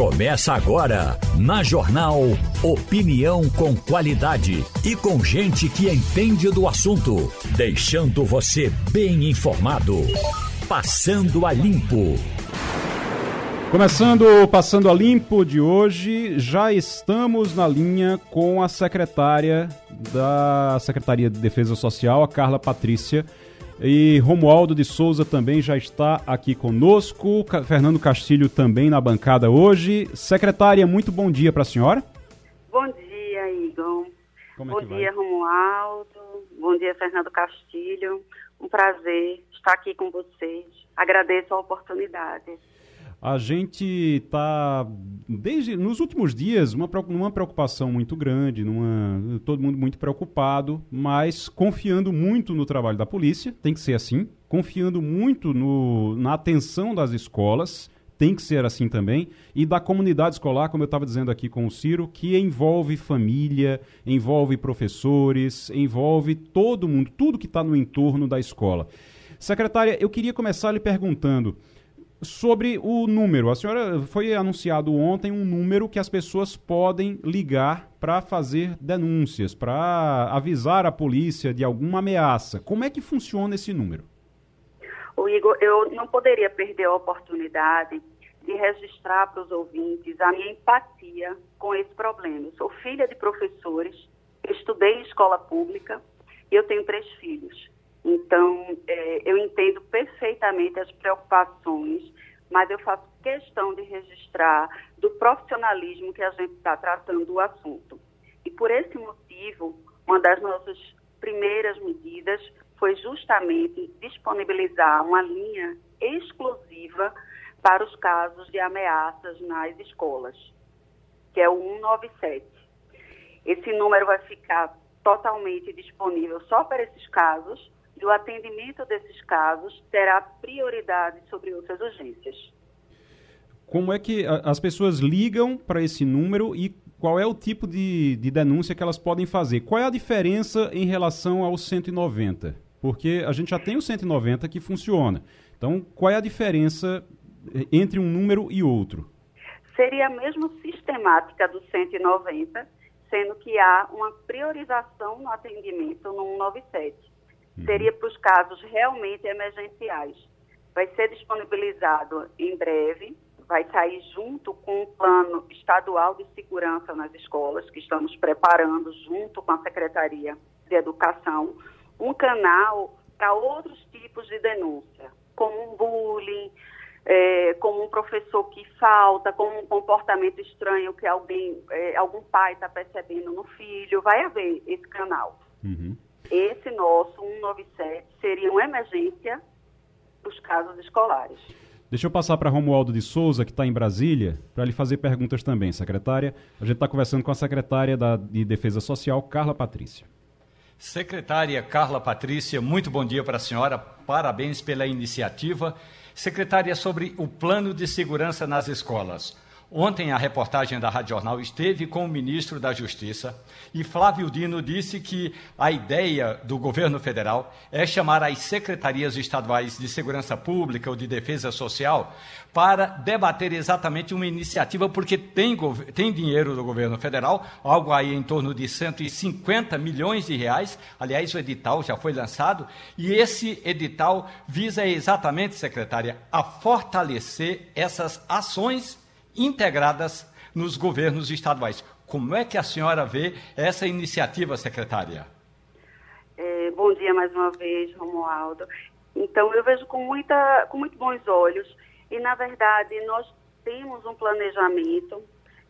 Começa agora, na Jornal Opinião com qualidade e com gente que entende do assunto, deixando você bem informado. Passando a Limpo. Começando o Passando a Limpo de hoje, já estamos na linha com a secretária da Secretaria de Defesa Social, a Carla Patrícia. E Romualdo de Souza também já está aqui conosco. Fernando Castilho também na bancada hoje. Secretária, muito bom dia para a senhora. Bom dia, Igor. Como é bom dia, vai? Romualdo. Bom dia, Fernando Castilho. Um prazer estar aqui com vocês. Agradeço a oportunidade. A gente está, desde nos últimos dias, uma, numa preocupação muito grande, numa, todo mundo muito preocupado, mas confiando muito no trabalho da polícia, tem que ser assim, confiando muito no, na atenção das escolas, tem que ser assim também, e da comunidade escolar, como eu estava dizendo aqui com o Ciro, que envolve família, envolve professores, envolve todo mundo, tudo que está no entorno da escola. Secretária, eu queria começar lhe perguntando sobre o número. A senhora foi anunciado ontem um número que as pessoas podem ligar para fazer denúncias, para avisar a polícia de alguma ameaça. Como é que funciona esse número? O Igor, eu não poderia perder a oportunidade de registrar para os ouvintes a minha empatia com esse problema. Eu sou filha de professores, estudei em escola pública e eu tenho três filhos. Então, eh, eu entendo perfeitamente as preocupações, mas eu faço questão de registrar do profissionalismo que a gente está tratando o assunto. E por esse motivo, uma das nossas primeiras medidas foi justamente disponibilizar uma linha exclusiva para os casos de ameaças nas escolas, que é o 197. Esse número vai ficar totalmente disponível só para esses casos e o atendimento desses casos terá prioridade sobre outras urgências. Como é que as pessoas ligam para esse número e qual é o tipo de, de denúncia que elas podem fazer? Qual é a diferença em relação ao 190? Porque a gente já tem o 190 que funciona. Então, qual é a diferença eh, entre um número e outro? Seria a mesma sistemática do 190, sendo que há uma priorização no atendimento no 197. Seria para os casos realmente emergenciais. Vai ser disponibilizado em breve, vai sair junto com o plano estadual de segurança nas escolas, que estamos preparando junto com a Secretaria de Educação, um canal para outros tipos de denúncia, como um bullying, é, como um professor que falta, como um comportamento estranho que alguém, é, algum pai está percebendo no filho, vai haver esse canal. Uhum. Esse nosso 197 seria uma emergência para os casos escolares. Deixa eu passar para Romualdo de Souza, que está em Brasília, para lhe fazer perguntas também, secretária. A gente está conversando com a secretária da, de Defesa Social, Carla Patrícia. Secretária Carla Patrícia, muito bom dia para a senhora, parabéns pela iniciativa. Secretária, sobre o plano de segurança nas escolas. Ontem a reportagem da Rádio Jornal esteve com o ministro da Justiça e Flávio Dino disse que a ideia do governo federal é chamar as secretarias estaduais de segurança pública ou de defesa social para debater exatamente uma iniciativa, porque tem, tem dinheiro do governo federal, algo aí em torno de 150 milhões de reais. Aliás, o edital já foi lançado e esse edital visa exatamente, secretária, a fortalecer essas ações integradas nos governos estaduais. Como é que a senhora vê essa iniciativa, secretária? É, bom dia mais uma vez, Romualdo. Então, eu vejo com, muita, com muito bons olhos e, na verdade, nós temos um planejamento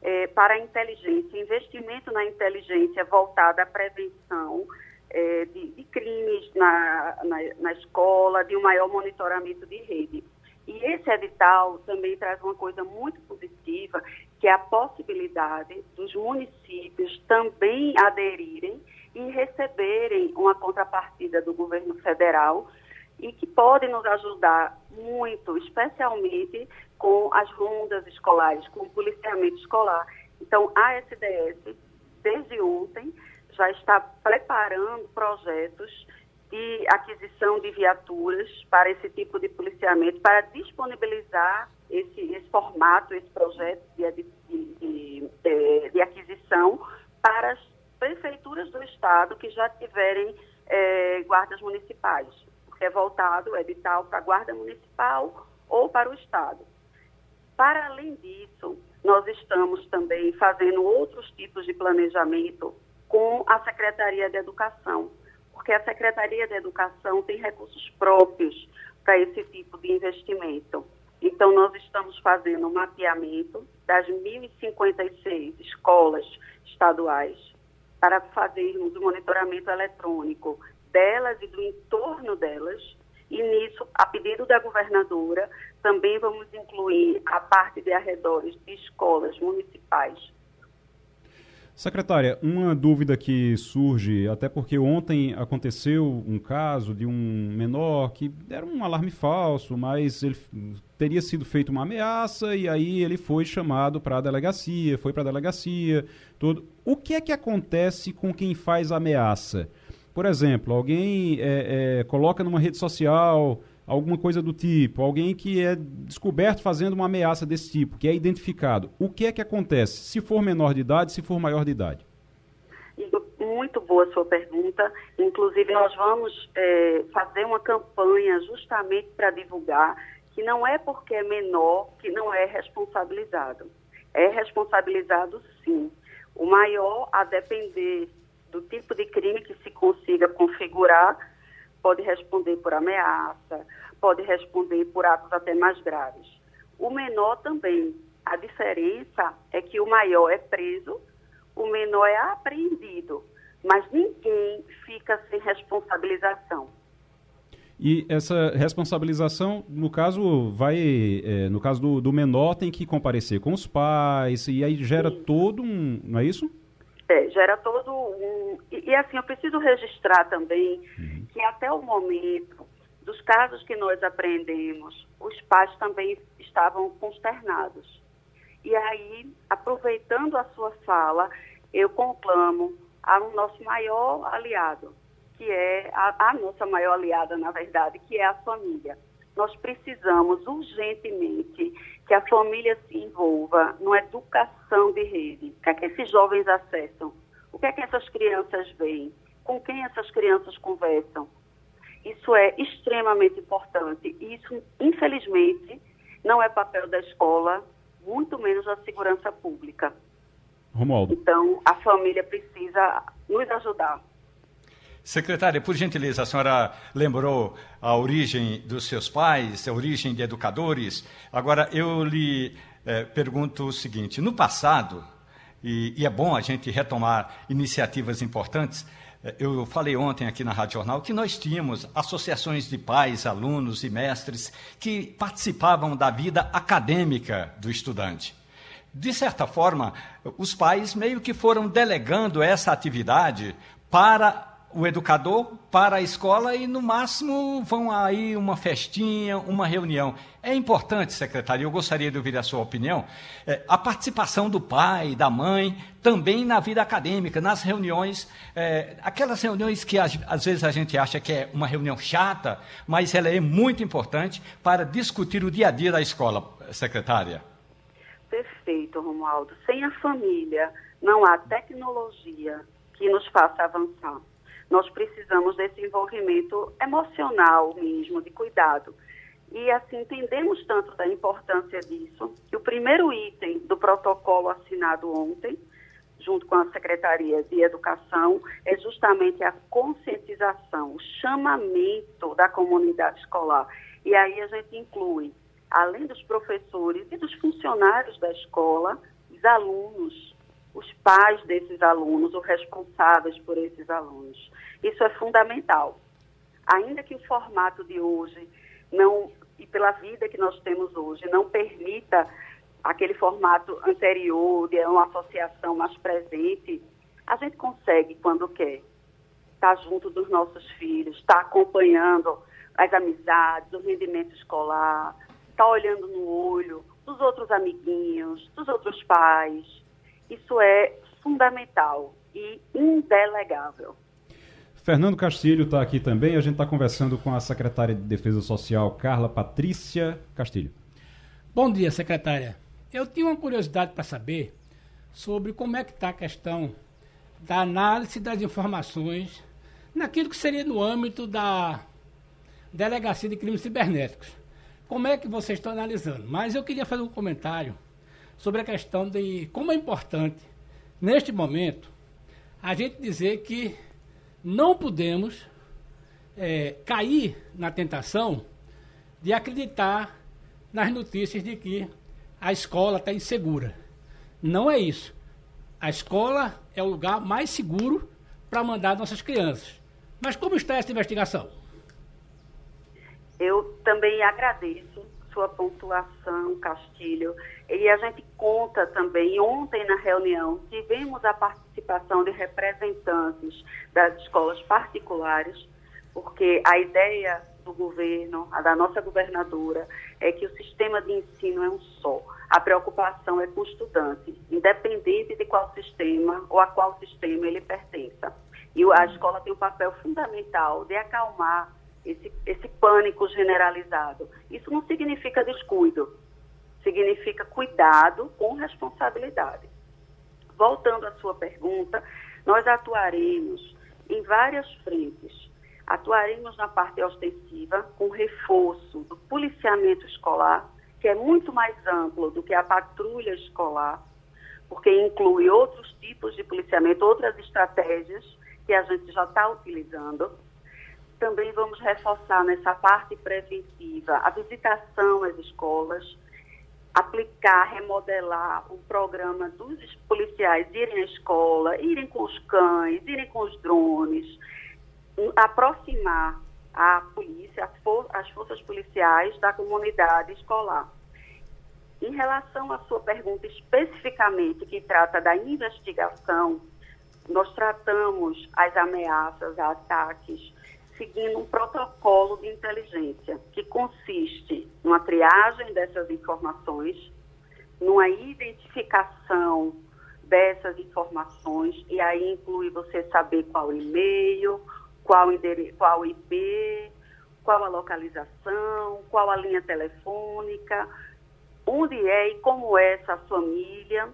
é, para a inteligência, investimento na inteligência voltada à prevenção é, de, de crimes na, na, na escola, de um maior monitoramento de rede. E esse edital também traz uma coisa muito positiva, que é a possibilidade dos municípios também aderirem e receberem uma contrapartida do governo federal e que pode nos ajudar muito, especialmente com as rondas escolares, com o policiamento escolar. Então, a SDS, desde ontem, já está preparando projetos de aquisição de viaturas para esse tipo de policiamento, para disponibilizar esse, esse formato, esse projeto de, de, de, de, aquisição para as prefeituras do Estado que já tiverem é, guardas municipais, porque é voltado o edital para a guarda municipal ou para o Estado. Para além disso, nós estamos também fazendo outros tipos de planejamento com a Secretaria de Educação, porque a Secretaria de Educação tem recursos próprios para esse tipo de investimento. Então, nós estamos fazendo um mapeamento das 1.056 escolas estaduais para fazermos o monitoramento eletrônico delas e do entorno delas. E nisso, a pedido da governadora, também vamos incluir a parte de arredores de escolas municipais Secretária, uma dúvida que surge, até porque ontem aconteceu um caso de um menor que era um alarme falso, mas ele teria sido feita uma ameaça e aí ele foi chamado para a delegacia, foi para a delegacia, tudo. O que é que acontece com quem faz ameaça? Por exemplo, alguém é, é, coloca numa rede social alguma coisa do tipo, alguém que é descoberto fazendo uma ameaça desse tipo, que é identificado, o que é que acontece se for menor de idade, se for maior de idade? Muito boa sua pergunta. Inclusive, nós vamos é, fazer uma campanha justamente para divulgar que não é porque é menor que não é responsabilizado. É responsabilizado sim. O maior, a depender do tipo de crime que se consiga configurar, pode responder por ameaça, pode responder por atos até mais graves. O menor também. A diferença é que o maior é preso, o menor é apreendido, mas ninguém fica sem responsabilização. E essa responsabilização, no caso, vai. É, no caso do, do, menor, tem que comparecer com os pais, e aí gera Sim. todo um. Não é isso? É, gera todo um. E, e assim, eu preciso registrar também uhum. que até o momento dos casos que nós apreendemos, os pais também estavam consternados. E aí, aproveitando a sua fala, eu conclamo ao nosso maior aliado, que é a, a nossa maior aliada, na verdade, que é a família. Nós precisamos urgentemente que a família se envolva numa educação de rede, o que é que esses jovens acessam, o que é que essas crianças veem, com quem essas crianças conversam, isso é extremamente importante. E isso, infelizmente, não é papel da escola, muito menos da segurança pública. Romualdo. Então, a família precisa nos ajudar. Secretária, por gentileza, a senhora lembrou a origem dos seus pais, a origem de educadores. Agora, eu lhe eh, pergunto o seguinte: no passado, e, e é bom a gente retomar iniciativas importantes, eu falei ontem aqui na Rádio Jornal que nós tínhamos associações de pais, alunos e mestres que participavam da vida acadêmica do estudante. De certa forma, os pais meio que foram delegando essa atividade para o educador para a escola e, no máximo, vão aí uma festinha, uma reunião. É importante, secretário, eu gostaria de ouvir a sua opinião, é, a participação do pai, da mãe, também na vida acadêmica, nas reuniões, é, aquelas reuniões que às, às vezes a gente acha que é uma reunião chata, mas ela é muito importante para discutir o dia a dia da escola, secretária. Perfeito, Romualdo. Sem a família, não há tecnologia que nos faça avançar nós precisamos desse envolvimento emocional mesmo, de cuidado. E assim, entendemos tanto da importância disso, que o primeiro item do protocolo assinado ontem, junto com a Secretaria de Educação, é justamente a conscientização, o chamamento da comunidade escolar. E aí a gente inclui, além dos professores e dos funcionários da escola, os alunos, os pais desses alunos, os responsáveis por esses alunos. Isso é fundamental. Ainda que o formato de hoje não e pela vida que nós temos hoje não permita aquele formato anterior de uma associação mais presente, a gente consegue quando quer estar junto dos nossos filhos, estar acompanhando as amizades, o rendimento escolar, estar olhando no olho dos outros amiguinhos, dos outros pais, isso é fundamental e indelegável. Fernando Castilho está aqui também. A gente está conversando com a secretária de Defesa Social, Carla Patrícia Castilho. Bom dia, secretária. Eu tinha uma curiosidade para saber sobre como é que está a questão da análise das informações naquilo que seria no âmbito da Delegacia de Crimes Cibernéticos. Como é que vocês estão analisando? Mas eu queria fazer um comentário sobre a questão de como é importante, neste momento, a gente dizer que não podemos é, cair na tentação de acreditar nas notícias de que a escola está insegura. Não é isso. A escola é o lugar mais seguro para mandar nossas crianças. Mas como está essa investigação? Eu também agradeço sua pontuação, Castilho. E a gente conta também, ontem na reunião, tivemos a participação de representantes das escolas particulares, porque a ideia do governo, a da nossa governadora, é que o sistema de ensino é um só. A preocupação é com o estudante, independente de qual sistema ou a qual sistema ele pertença. E a escola tem um papel fundamental de acalmar esse, esse pânico generalizado. Isso não significa descuido, significa cuidado com responsabilidade. Voltando à sua pergunta, nós atuaremos em várias frentes. Atuaremos na parte ostensiva, com reforço do policiamento escolar, que é muito mais amplo do que a patrulha escolar, porque inclui outros tipos de policiamento, outras estratégias que a gente já está utilizando também vamos reforçar nessa parte preventiva a visitação às escolas, aplicar, remodelar o programa dos policiais irem à escola, irem com os cães, irem com os drones, aproximar a polícia, as forças policiais da comunidade escolar. Em relação à sua pergunta especificamente, que trata da investigação, nós tratamos as ameaças, ataques seguindo um protocolo de inteligência que consiste numa triagem dessas informações, numa identificação dessas informações, e aí inclui você saber qual e-mail, qual, endereço, qual IP, qual a localização, qual a linha telefônica, onde é e como é essa família,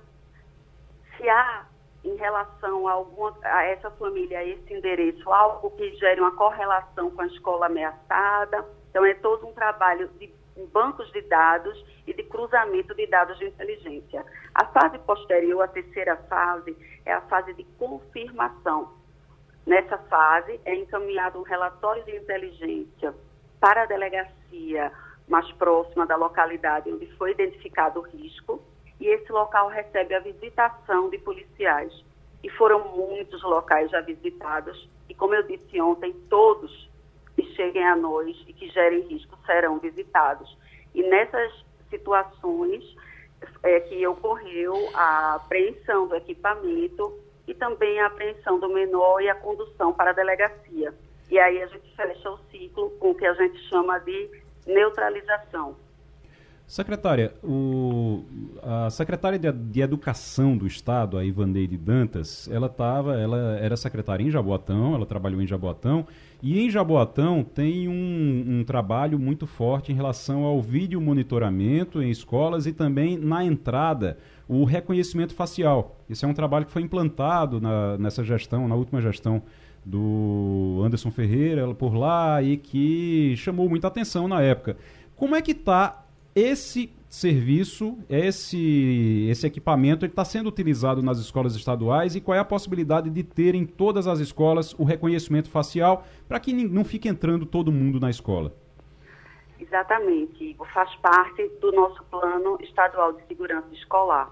se há em relação a, alguma, a essa família, a esse endereço, algo que gere uma correlação com a escola ameaçada. Então, é todo um trabalho de bancos de dados e de cruzamento de dados de inteligência. A fase posterior, a terceira fase, é a fase de confirmação. Nessa fase, é encaminhado um relatório de inteligência para a delegacia mais próxima da localidade onde foi identificado o risco, e esse local recebe a visitação de policiais. E foram muitos locais já visitados, e como eu disse ontem, todos que cheguem a nós e que gerem risco serão visitados. E nessas situações é que ocorreu a apreensão do equipamento e também a apreensão do menor e a condução para a delegacia. E aí a gente fecha o ciclo com o que a gente chama de neutralização. Secretária, o, a secretária de, de, Educação do Estado, a Ivaneide Dantas, ela tava, ela era secretária em Jaboatão, ela trabalhou em Jaboatão, e em Jaboatão tem um, um trabalho muito forte em relação ao vídeo monitoramento em escolas e também na entrada o reconhecimento facial. Esse é um trabalho que foi implantado na, nessa gestão, na última gestão do Anderson Ferreira por lá e que chamou muita atenção na época. Como é que está esse serviço, esse, esse equipamento está sendo utilizado nas escolas estaduais e qual é a possibilidade de ter em todas as escolas o reconhecimento facial para que não fique entrando todo mundo na escola? Exatamente, Igor. Faz parte do nosso plano estadual de segurança escolar.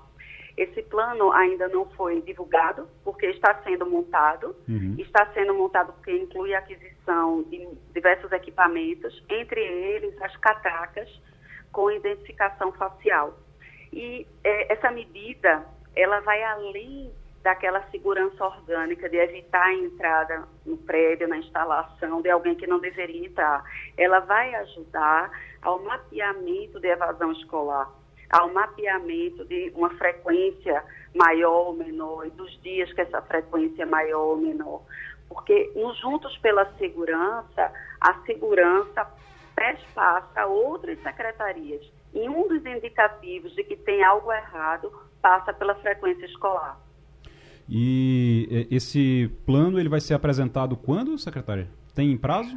Esse plano ainda não foi divulgado, porque está sendo montado. Uhum. Está sendo montado porque inclui a aquisição de diversos equipamentos, entre eles as catacas, com identificação facial. E é, essa medida, ela vai além daquela segurança orgânica de evitar a entrada no prédio, na instalação de alguém que não deveria entrar. Ela vai ajudar ao mapeamento de evasão escolar, ao mapeamento de uma frequência maior ou menor e dos dias que essa frequência é maior ou menor porque no Juntos pela Segurança, a segurança passa a outras secretarias. E um dos indicativos de que tem algo errado passa pela frequência escolar. E esse plano ele vai ser apresentado quando, secretária? Tem prazo?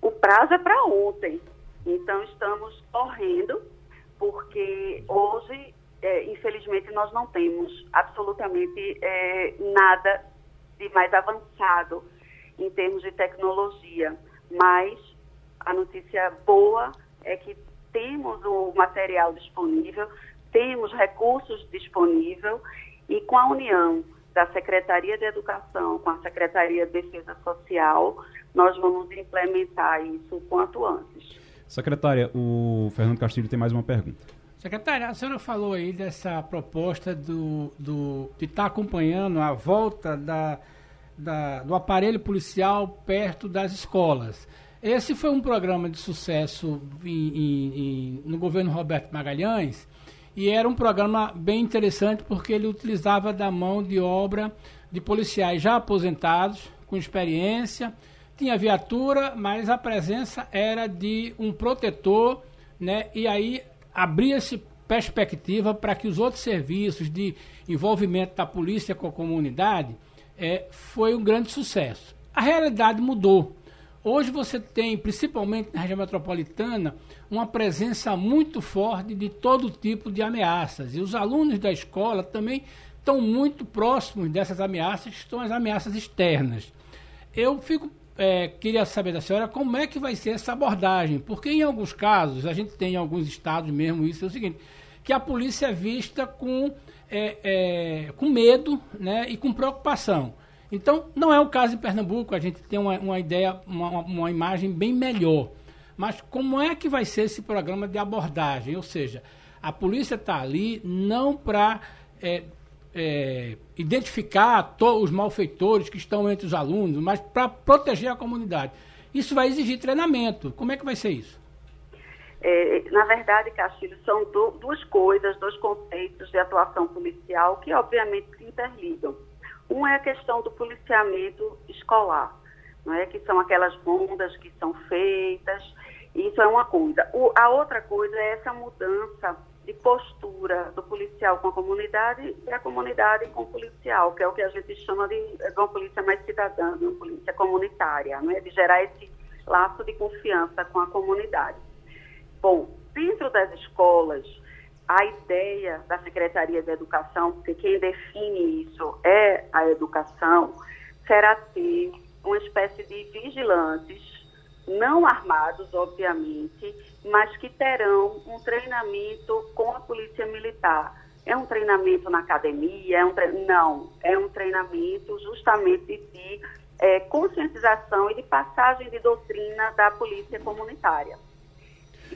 O prazo é para ontem. Então estamos correndo, porque hoje, é, infelizmente, nós não temos absolutamente é, nada de mais avançado em termos de tecnologia. Mas a notícia boa é que temos o material disponível, temos recursos disponíveis e com a união da Secretaria de Educação com a Secretaria de Defesa Social, nós vamos implementar isso o quanto antes. Secretária, o Fernando Castilho tem mais uma pergunta. Secretária, a senhora falou aí dessa proposta do, do, de estar tá acompanhando a volta da, da, do aparelho policial perto das escolas. Esse foi um programa de sucesso em, em, em, no governo Roberto Magalhães e era um programa bem interessante porque ele utilizava da mão de obra de policiais já aposentados, com experiência, tinha viatura, mas a presença era de um protetor, né? E aí abria-se perspectiva para que os outros serviços de envolvimento da polícia com a comunidade é, foi um grande sucesso. A realidade mudou. Hoje você tem, principalmente na região metropolitana, uma presença muito forte de todo tipo de ameaças. E os alunos da escola também estão muito próximos dessas ameaças, que são as ameaças externas. Eu fico, é, queria saber da senhora como é que vai ser essa abordagem, porque em alguns casos, a gente tem em alguns estados mesmo isso, é o seguinte, que a polícia é vista com, é, é, com medo né, e com preocupação. Então, não é o caso de Pernambuco, a gente tem uma, uma ideia, uma, uma imagem bem melhor. Mas como é que vai ser esse programa de abordagem? Ou seja, a polícia está ali não para é, é, identificar os malfeitores que estão entre os alunos, mas para proteger a comunidade. Isso vai exigir treinamento. Como é que vai ser isso? É, na verdade, Castilho, são do, duas coisas, dois conceitos de atuação policial que, obviamente, se interligam. Um é a questão do policiamento escolar, não é? que são aquelas rondas que são feitas, isso é uma coisa. O, a outra coisa é essa mudança de postura do policial com a comunidade e a comunidade com o policial, que é o que a gente chama de, de uma polícia mais cidadã, de uma polícia comunitária, não é? de gerar esse laço de confiança com a comunidade. Bom, dentro das escolas, a ideia da Secretaria de Educação, porque quem define isso é a educação, será ter uma espécie de vigilantes, não armados, obviamente, mas que terão um treinamento com a Polícia Militar. É um treinamento na academia? É um tre... Não, é um treinamento justamente de é, conscientização e de passagem de doutrina da Polícia Comunitária.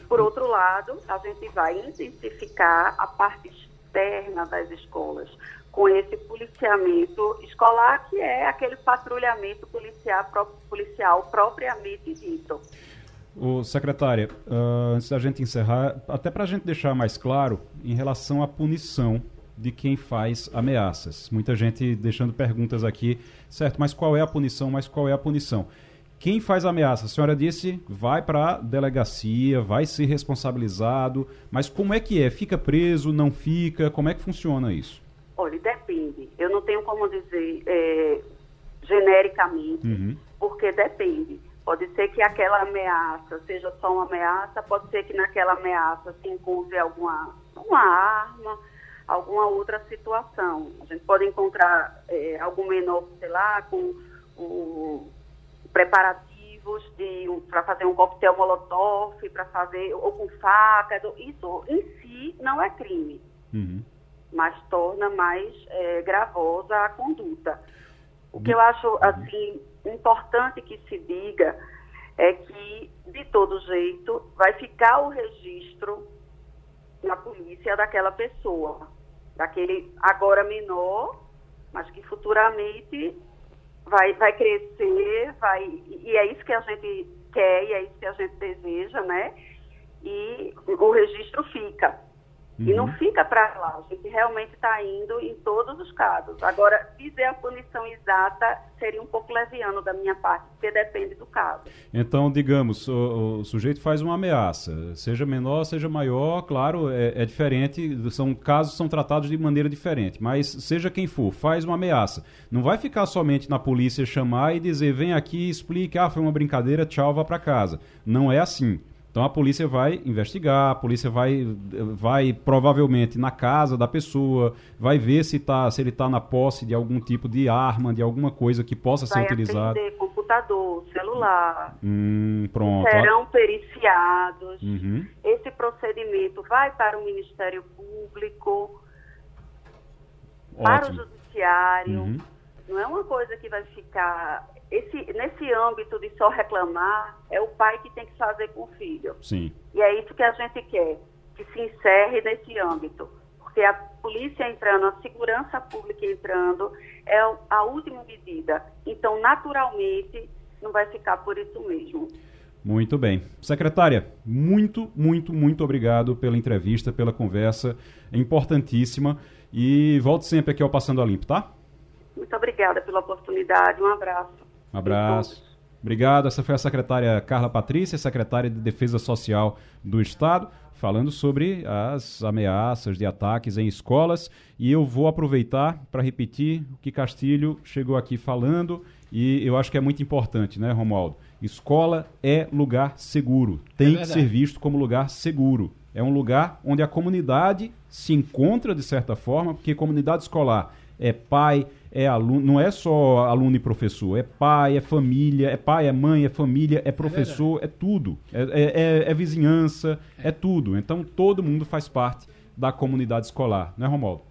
Por outro lado, a gente vai intensificar a parte externa das escolas, com esse policiamento escolar, que é aquele patrulhamento policial, policial propriamente dito. O secretária, uh, antes da gente encerrar, até para a gente deixar mais claro em relação à punição de quem faz ameaças. Muita gente deixando perguntas aqui, certo, mas qual é a punição? Mas qual é a punição? Quem faz ameaça? A senhora disse vai para a delegacia, vai ser responsabilizado, mas como é que é? Fica preso, não fica? Como é que funciona isso? Olha, depende. Eu não tenho como dizer é, genericamente, uhum. porque depende. Pode ser que aquela ameaça seja só uma ameaça, pode ser que naquela ameaça se encontre alguma uma arma, alguma outra situação. A gente pode encontrar é, algum menor, sei lá, com o preparativos para fazer um coquetel molotov, para fazer, ou com faca, isso em si não é crime, uhum. mas torna mais é, gravosa a conduta. O que eu acho uhum. assim importante que se diga é que, de todo jeito, vai ficar o registro na polícia daquela pessoa, daquele agora menor, mas que futuramente vai, vai crescer, vai, e é isso que a gente quer, e é isso que a gente deseja, né? E o registro fica. Uhum. E não fica para lá, a gente realmente está indo em todos os casos. Agora, dizer a punição exata seria um pouco leviano da minha parte, porque depende do caso. Então, digamos, o, o sujeito faz uma ameaça, seja menor, seja maior, claro, é, é, diferente, são casos são tratados de maneira diferente, mas seja quem for, faz uma ameaça. Não vai ficar somente na polícia chamar e dizer, vem aqui, explique, ah, foi uma brincadeira, tchau, vá para casa. Não é assim. Então a polícia vai investigar, a polícia vai, vai provavelmente na casa da pessoa, vai ver se, tá, se ele está na posse de algum tipo de arma, de alguma coisa que possa vai ser utilizada. computador, celular. Hum, pronto. Serão periciados. Uhum. Esse procedimento vai para o Ministério Público, Ótimo. para o Judiciário. Uhum. Não é uma coisa que vai ficar esse, nesse âmbito de só reclamar, é o pai que tem que fazer com o filho. Sim. E é isso que a gente quer, que se encerre nesse âmbito. Porque a polícia entrando, a segurança pública entrando, é a última medida. Então, naturalmente, não vai ficar por isso mesmo. Muito bem. Secretária, muito, muito, muito obrigado pela entrevista, pela conversa. É importantíssima. E volte sempre aqui ao Passando a Limpo, tá? Muito obrigada pela oportunidade. Um abraço. Um abraço. Obrigado. Essa foi a secretária Carla Patrícia, secretária de Defesa Social do Estado, falando sobre as ameaças de ataques em escolas. E eu vou aproveitar para repetir o que Castilho chegou aqui falando, e eu acho que é muito importante, né, Romualdo? Escola é lugar seguro, tem é que ser visto como lugar seguro. É um lugar onde a comunidade se encontra de certa forma, porque comunidade escolar é pai, é aluno, não é só aluno e professor, é pai, é família, é pai, é mãe, é família, é professor, é, é tudo. É, é, é, é vizinhança, é. tudo. Então todo mundo faz parte da comunidade escolar, não é, Romualdo?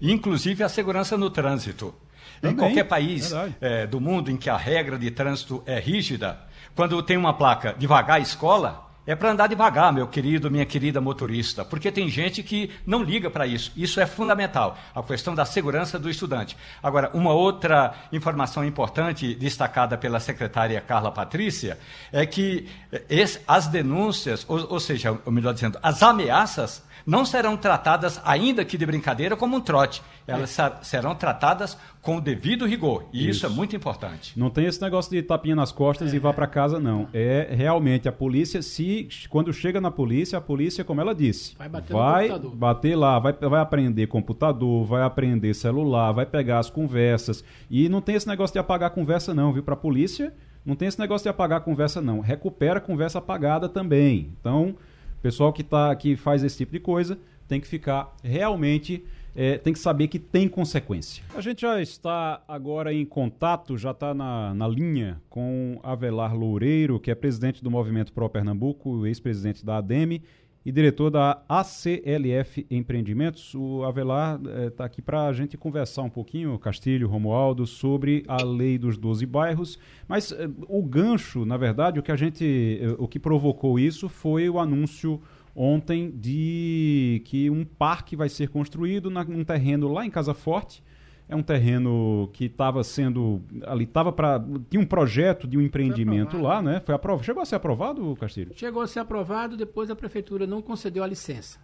Inclusive a segurança no trânsito. Também, em qualquer país é, do mundo em que a regra de trânsito é rígida, quando tem uma placa devagar escola, é para andar devagar, meu querido, minha querida motorista, porque tem gente que não liga para isso. Isso é fundamental, a questão da segurança do estudante. Agora, uma outra informação importante destacada pela secretária Carla Patrícia é que esse, as denúncias, ou, ou seja, ou melhor dizendo, as ameaças não serão tratadas, ainda que de brincadeira, como um trote. Elas é. serão tratadas com o devido rigor. E isso. isso. é muito importante. Não tem esse negócio de tapinha nas costas é. e vá para casa, não. É realmente a polícia, se quando chega na polícia, a polícia, como ela disse, vai bater, vai bater lá, vai, vai aprender computador, vai aprender celular, vai pegar as conversas. E não tem esse negócio de apagar a conversa, não, viu? Para a polícia, não tem esse negócio de apagar a conversa, não. Recupera a conversa apagada também. Então pessoal que, tá, que faz esse tipo de coisa tem que ficar realmente. É, tem que saber que tem consequência. A gente já está agora em contato, já está na, na linha com Avelar Loureiro, que é presidente do Movimento Pro Pernambuco, ex-presidente da ADEME e diretor da ACLF Empreendimentos. O Avelar está eh, aqui para a gente conversar um pouquinho, Castilho, Romualdo, sobre a lei dos 12 bairros. Mas eh, o gancho, na verdade, o que a gente, eh, o que provocou isso foi o anúncio ontem de que um parque vai ser construído na, num terreno lá em Casa Forte é um terreno que estava sendo ali estava para tinha um projeto de um empreendimento lá, né? Foi aprovado. Chegou a ser aprovado, Castilho? Chegou a ser aprovado, depois a prefeitura não concedeu a licença.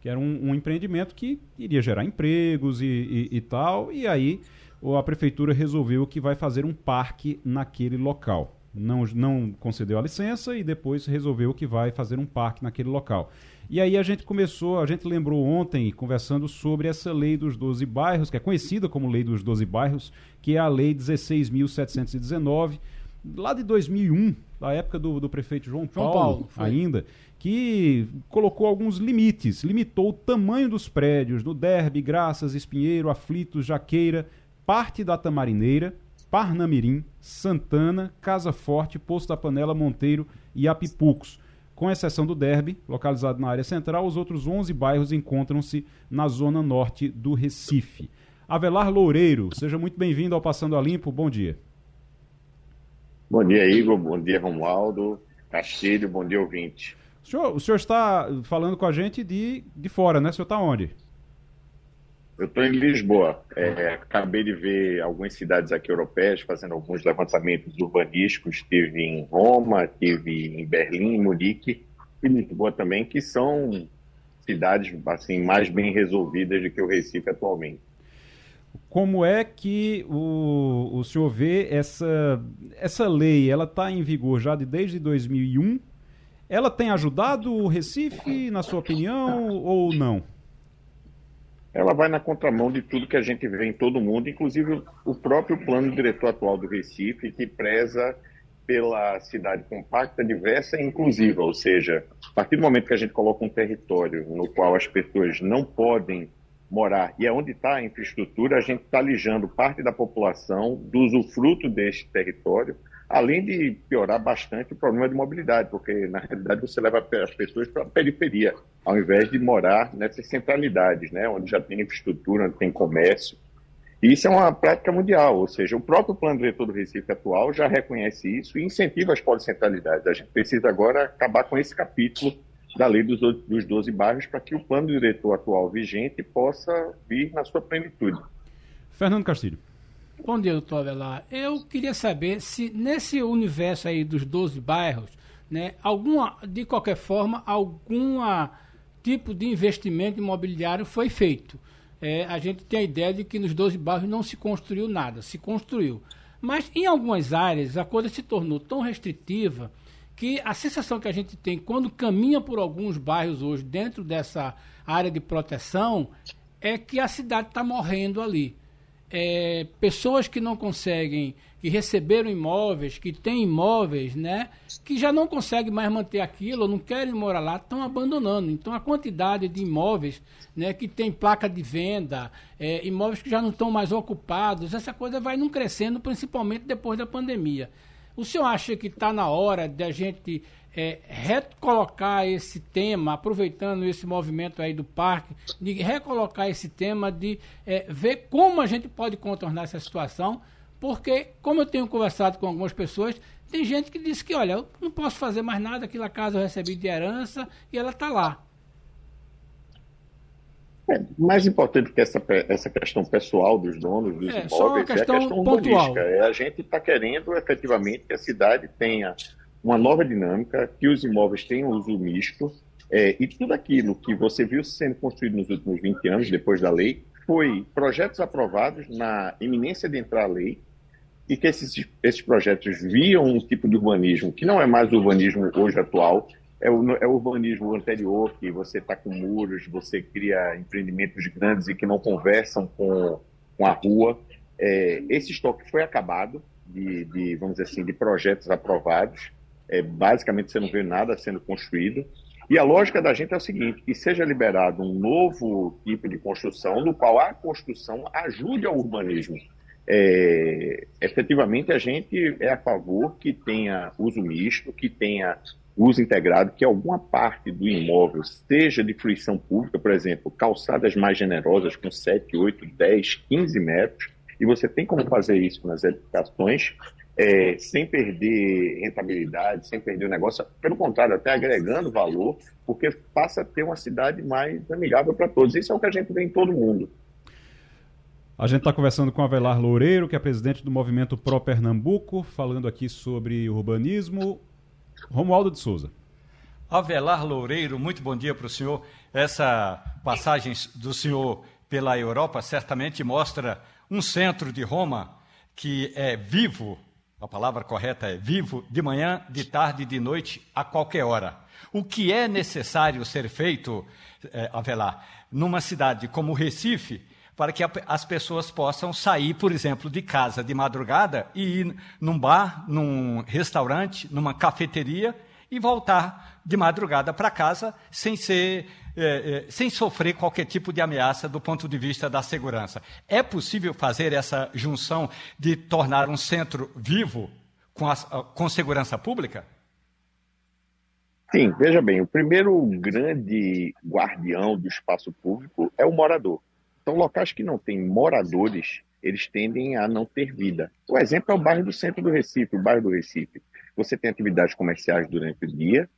Que era um, um empreendimento que iria gerar empregos e, e, e tal, e aí a prefeitura resolveu que vai fazer um parque naquele local. Não, não concedeu a licença e depois resolveu que vai fazer um parque naquele local. E aí a gente começou, a gente lembrou ontem, conversando sobre essa lei dos 12 bairros, que é conhecida como lei dos 12 bairros, que é a lei 16.719, lá de 2001, da época do, do prefeito João, João Paulo, Paulo ainda, que colocou alguns limites, limitou o tamanho dos prédios no Derby, Graças, Espinheiro, Aflitos, Jaqueira, parte da Tamarineira, Parnamirim, Santana, Casa Forte, Poço da Panela, Monteiro e Apipucos. Com exceção do Derby, localizado na área central, os outros 11 bairros encontram-se na zona norte do Recife. Avelar Loureiro, seja muito bem-vindo ao Passando a Limpo. Bom dia. Bom dia, Igor. Bom dia, Romualdo. Castilho, bom dia, ouvinte. O senhor, o senhor está falando com a gente de, de fora, né? O senhor está onde? Eu estou em Lisboa. É, acabei de ver algumas cidades aqui europeias fazendo alguns levantamentos urbanísticos. Estive em Roma, estive em Berlim, em Munique e Lisboa também, que são cidades assim mais bem resolvidas do que o Recife atualmente. Como é que o, o senhor vê essa, essa lei? Ela está em vigor já de, desde 2001. Ela tem ajudado o Recife, na sua opinião, ou não? Ela vai na contramão de tudo que a gente vê em todo mundo, inclusive o próprio plano diretor atual do Recife, que preza pela cidade compacta, diversa e inclusiva, ou seja, a partir do momento que a gente coloca um território no qual as pessoas não podem morar e é onde está a infraestrutura, a gente está lijando parte da população do usufruto deste território, além de piorar bastante o problema de mobilidade, porque na realidade você leva as pessoas para a periferia, ao invés de morar nessas centralidades, né, onde já tem infraestrutura, onde tem comércio. E isso é uma prática mundial, ou seja, o próprio plano diretor do Recife atual já reconhece isso e incentiva as policentralidades. A gente precisa agora acabar com esse capítulo da lei dos, dos 12 bairros para que o plano diretor atual vigente possa vir na sua plenitude. Fernando Castilho. Bom dia, doutor Avelar. Eu queria saber se nesse universo aí dos 12 bairros, né, alguma, de qualquer forma, algum tipo de investimento imobiliário foi feito. É, a gente tem a ideia de que nos 12 bairros não se construiu nada, se construiu. Mas em algumas áreas a coisa se tornou tão restritiva que a sensação que a gente tem quando caminha por alguns bairros hoje dentro dessa área de proteção é que a cidade está morrendo ali. É, pessoas que não conseguem, que receberam imóveis, que têm imóveis, né, que já não conseguem mais manter aquilo, não querem morar lá, estão abandonando. Então a quantidade de imóveis, né, que tem placa de venda, é, imóveis que já não estão mais ocupados, essa coisa vai não crescendo, principalmente depois da pandemia. O senhor acha que está na hora de a gente é, recolocar esse tema, aproveitando esse movimento aí do parque, de recolocar esse tema, de é, ver como a gente pode contornar essa situação? Porque, como eu tenho conversado com algumas pessoas, tem gente que diz que, olha, eu não posso fazer mais nada, aquela casa eu recebi de herança e ela está lá. É, mais importante que essa, essa questão pessoal dos donos dos é, imóveis é a questão urbanística. É, a gente está querendo efetivamente que a cidade tenha uma nova dinâmica, que os imóveis tenham uso misto, é, e tudo aquilo que você viu sendo construído nos últimos 20 anos, depois da lei, foi projetos aprovados na iminência de entrar a lei, e que esses, esses projetos viam um tipo de urbanismo que não é mais o urbanismo hoje atual, é o, é o urbanismo anterior, que você está com muros, você cria empreendimentos grandes e que não conversam com, com a rua. É, esse estoque foi acabado de, de, vamos dizer assim, de projetos aprovados. É, basicamente, você não vê nada sendo construído. E a lógica da gente é o seguinte: que seja liberado um novo tipo de construção, no qual a construção ajude ao urbanismo. É, efetivamente, a gente é a favor que tenha uso misto, que tenha uso integrado, que alguma parte do imóvel seja de fruição pública, por exemplo, calçadas mais generosas com 7, 8, 10, 15 metros, e você tem como fazer isso nas edificações é, sem perder rentabilidade, sem perder o negócio, pelo contrário, até agregando valor, porque passa a ter uma cidade mais amigável para todos. Isso é o que a gente vê em todo mundo. A gente está conversando com Avelar Loureiro, que é presidente do movimento Pro Pernambuco, falando aqui sobre urbanismo, Romualdo de Souza. Avelar Loureiro, muito bom dia para o senhor. Essa passagem do senhor pela Europa certamente mostra um centro de Roma que é vivo, a palavra correta é vivo, de manhã, de tarde, de noite, a qualquer hora. O que é necessário ser feito, é, Avelar, numa cidade como Recife, para que as pessoas possam sair, por exemplo, de casa de madrugada e ir num bar, num restaurante, numa cafeteria e voltar de madrugada para casa sem ser é, é, sem sofrer qualquer tipo de ameaça do ponto de vista da segurança. É possível fazer essa junção de tornar um centro vivo com, a, com segurança pública? Sim, veja bem, o primeiro grande guardião do espaço público é o morador. Então, locais que não têm moradores, eles tendem a não ter vida. O exemplo é o bairro do centro do Recife, o bairro do Recife. Você tem atividades comerciais durante o dia,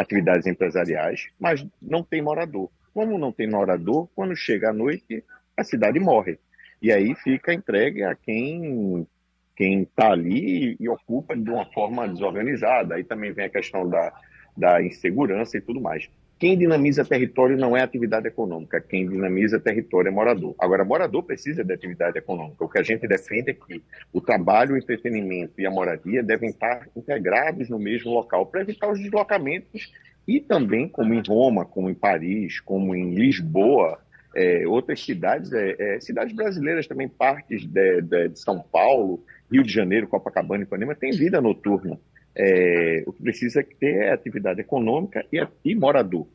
atividades empresariais, mas não tem morador. Como não tem morador, quando chega a noite, a cidade morre. E aí fica entregue a quem quem está ali e ocupa de uma forma desorganizada. Aí também vem a questão da, da insegurança e tudo mais. Quem dinamiza território não é atividade econômica, quem dinamiza território é morador. Agora, morador precisa de atividade econômica. O que a gente defende é que o trabalho, o entretenimento e a moradia devem estar integrados no mesmo local para evitar os deslocamentos e também, como em Roma, como em Paris, como em Lisboa, é, outras cidades, é, é, cidades brasileiras também, partes de, de, de, São Paulo, Rio de Janeiro, Copacabana e Ipanema, tem vida noturna. É, o que precisa ter é atividade econômica e, e morador.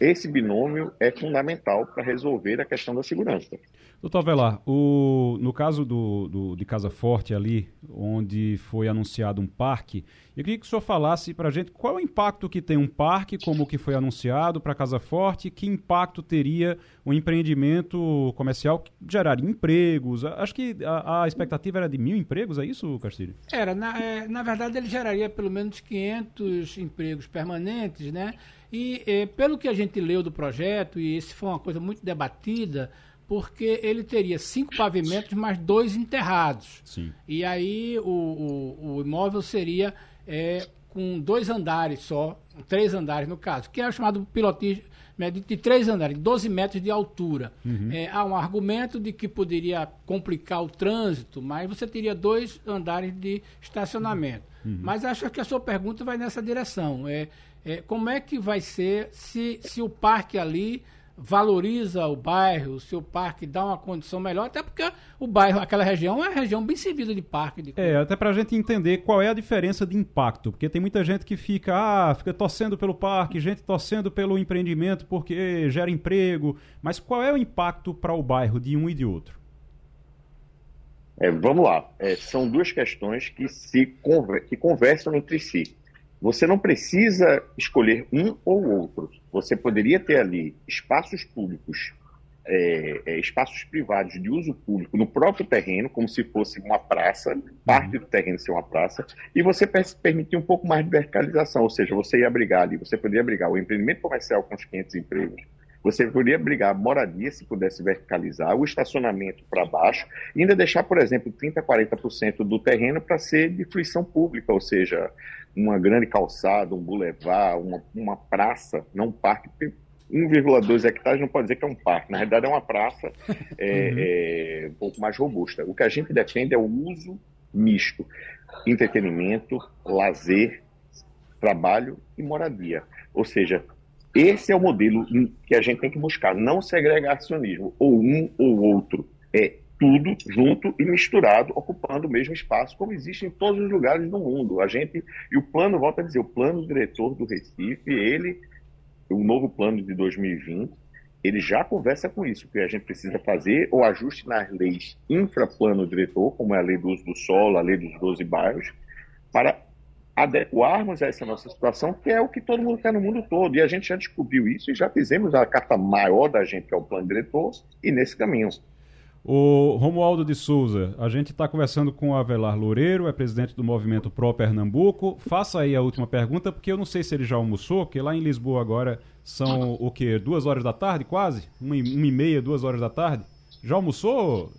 Esse binômio é fundamental para resolver a questão da segurança. Doutor Velar, o, no caso do, do, de Casa Forte ali, onde foi anunciado um parque, eu queria que o senhor falasse para a gente qual é o impacto que tem um parque como o que foi anunciado para Casa Forte, que impacto teria o um empreendimento comercial que geraria empregos. Acho que a, a, expectativa era de mil empregos, é isso, Castilho? Era, na, é, na verdade ele geraria pelo menos 500 empregos permanentes, né? E é, pelo que a gente leu do projeto, e isso foi uma coisa muito debatida, porque ele teria cinco pavimentos mais dois enterrados. Sim. E aí o, o, o imóvel seria é, com dois andares só, três andares no caso, que é o chamado pilotismo de, de três andares, 12 metros de altura. Uhum. É, há um argumento de que poderia complicar o trânsito, mas você teria dois andares de estacionamento. Uhum. Mas acho que a sua pergunta vai nessa direção. É, é, como é que vai ser se, se o parque ali valoriza o bairro, se o parque dá uma condição melhor, até porque o bairro, aquela região, é uma região bem servida de parque. De é, até para a gente entender qual é a diferença de impacto, porque tem muita gente que fica, ah, fica torcendo pelo parque, gente torcendo pelo empreendimento porque gera emprego, mas qual é o impacto para o bairro de um e de outro? É, vamos lá, é, são duas questões que se conver que conversam entre si. Você não precisa escolher um ou outro. Você poderia ter ali espaços públicos, é, é, espaços privados de uso público no próprio terreno, como se fosse uma praça, parte do terreno ser uma praça, e você permitir um pouco mais de verticalização, ou seja, você ia abrigar ali, você poderia abrigar o empreendimento comercial com os 500 empregos, você poderia abrigar moradia se pudesse verticalizar, o estacionamento para baixo, e ainda deixar, por exemplo, 30%, 40% do terreno para ser de fruição pública, ou seja, uma grande calçada, um bulevar, uma, uma praça, não um parque. 1,2 hectares não pode dizer que é um parque, na verdade é uma praça é, uhum. é, um pouco mais robusta. O que a gente defende é o uso misto, entretenimento, lazer, trabalho e moradia. Ou seja, esse é o modelo que a gente tem que buscar, não segregacionismo, ou um ou outro. É tudo junto e misturado, ocupando o mesmo espaço, como existe em todos os lugares do mundo. A gente e o plano, volta a dizer, o plano diretor do Recife, ele, o novo plano de 2020, ele já conversa com isso, que a gente precisa fazer o ajuste nas leis infraplano diretor, como é a lei do uso do solo, a lei dos 12 bairros, para adequarmos a essa nossa situação, que é o que todo mundo quer no mundo todo. E a gente já descobriu isso e já fizemos a carta maior da gente, que é o plano diretor, e nesse caminho. O Romualdo de Souza, a gente está conversando com o Avelar Loureiro, é presidente do Movimento Pro Pernambuco. Faça aí a última pergunta, porque eu não sei se ele já almoçou, porque lá em Lisboa agora são o quê? Duas horas da tarde, quase? Uma e, uma e meia, duas horas da tarde? Já almoçou,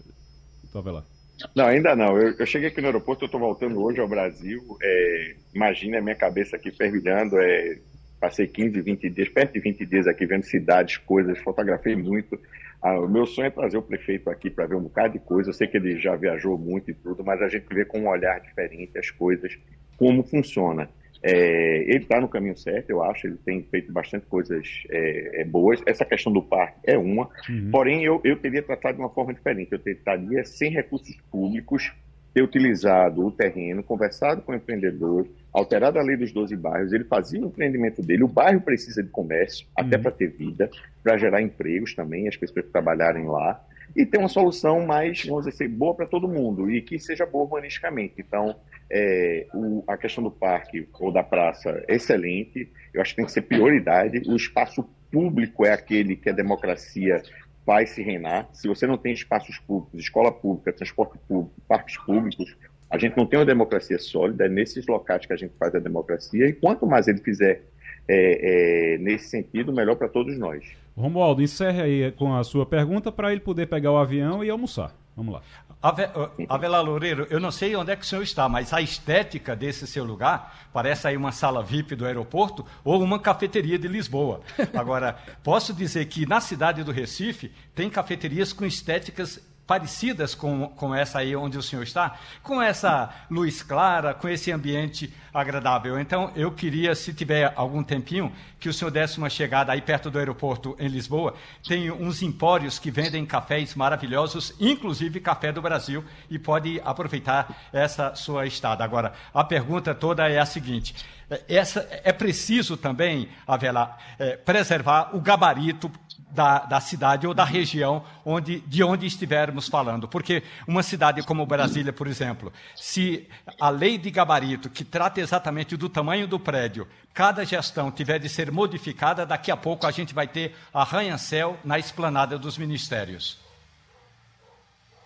Avelar? Não, ainda não. Eu, eu, cheguei aqui no aeroporto, eu estou voltando hoje ao Brasil. É, imagina a minha cabeça aqui fervilhando. É, passei 15, 20 dias, perto de 20 dias aqui vendo cidades, coisas, fotografei muito. Ah, o meu sonho é trazer o prefeito aqui para ver um bocado de coisa. Eu sei que ele já viajou muito e tudo, mas a gente vê com um olhar diferente as coisas, como funciona. É, ele está no caminho certo, eu acho, ele tem feito bastante coisas é, é, boas. Essa questão do parque é uma, uhum. porém eu, eu teria tratado de uma forma diferente. Eu tentaria, sem recursos públicos, ter utilizado o terreno, conversado com o empreendedor, alterado a lei dos 12 bairros, ele fazia o empreendimento dele. O bairro precisa de comércio, uhum. até para ter vida, para gerar empregos também, as pessoas trabalharem lá, e ter uma solução mais, vamos dizer, boa para todo mundo e que seja boa urbanisticamente. Então, é, o, a questão do parque ou da praça excelente, eu acho que tem que ser prioridade. O espaço público é aquele que a democracia vai se reinar. Se você não tem espaços públicos, escola pública, transporte público, parques públicos, a gente não tem uma democracia sólida. É nesses locais que a gente faz a democracia e quanto mais ele fizer é, é, nesse sentido, melhor para todos nós. Romualdo, encerre aí com a sua pergunta para ele poder pegar o avião e almoçar. Vamos lá. Ave, Avelar Loureiro, eu não sei onde é que o senhor está, mas a estética desse seu lugar parece aí uma sala VIP do aeroporto ou uma cafeteria de Lisboa. Agora, posso dizer que na cidade do Recife tem cafeterias com estéticas parecidas com, com essa aí onde o senhor está, com essa luz clara, com esse ambiente agradável. Então, eu queria, se tiver algum tempinho, que o senhor desse uma chegada aí perto do aeroporto em Lisboa. Tem uns empórios que vendem cafés maravilhosos, inclusive café do Brasil, e pode aproveitar essa sua estada. Agora, a pergunta toda é a seguinte: é, essa, é preciso também, Avelar, é, preservar o gabarito da, da, cidade ou da região onde, de onde estivermos falando. Porque uma cidade como Brasília, por exemplo, se a lei de gabarito, que trata exatamente do tamanho do prédio, cada gestão tiver de ser modificada, daqui a pouco a gente vai ter arranha-céu na esplanada dos ministérios.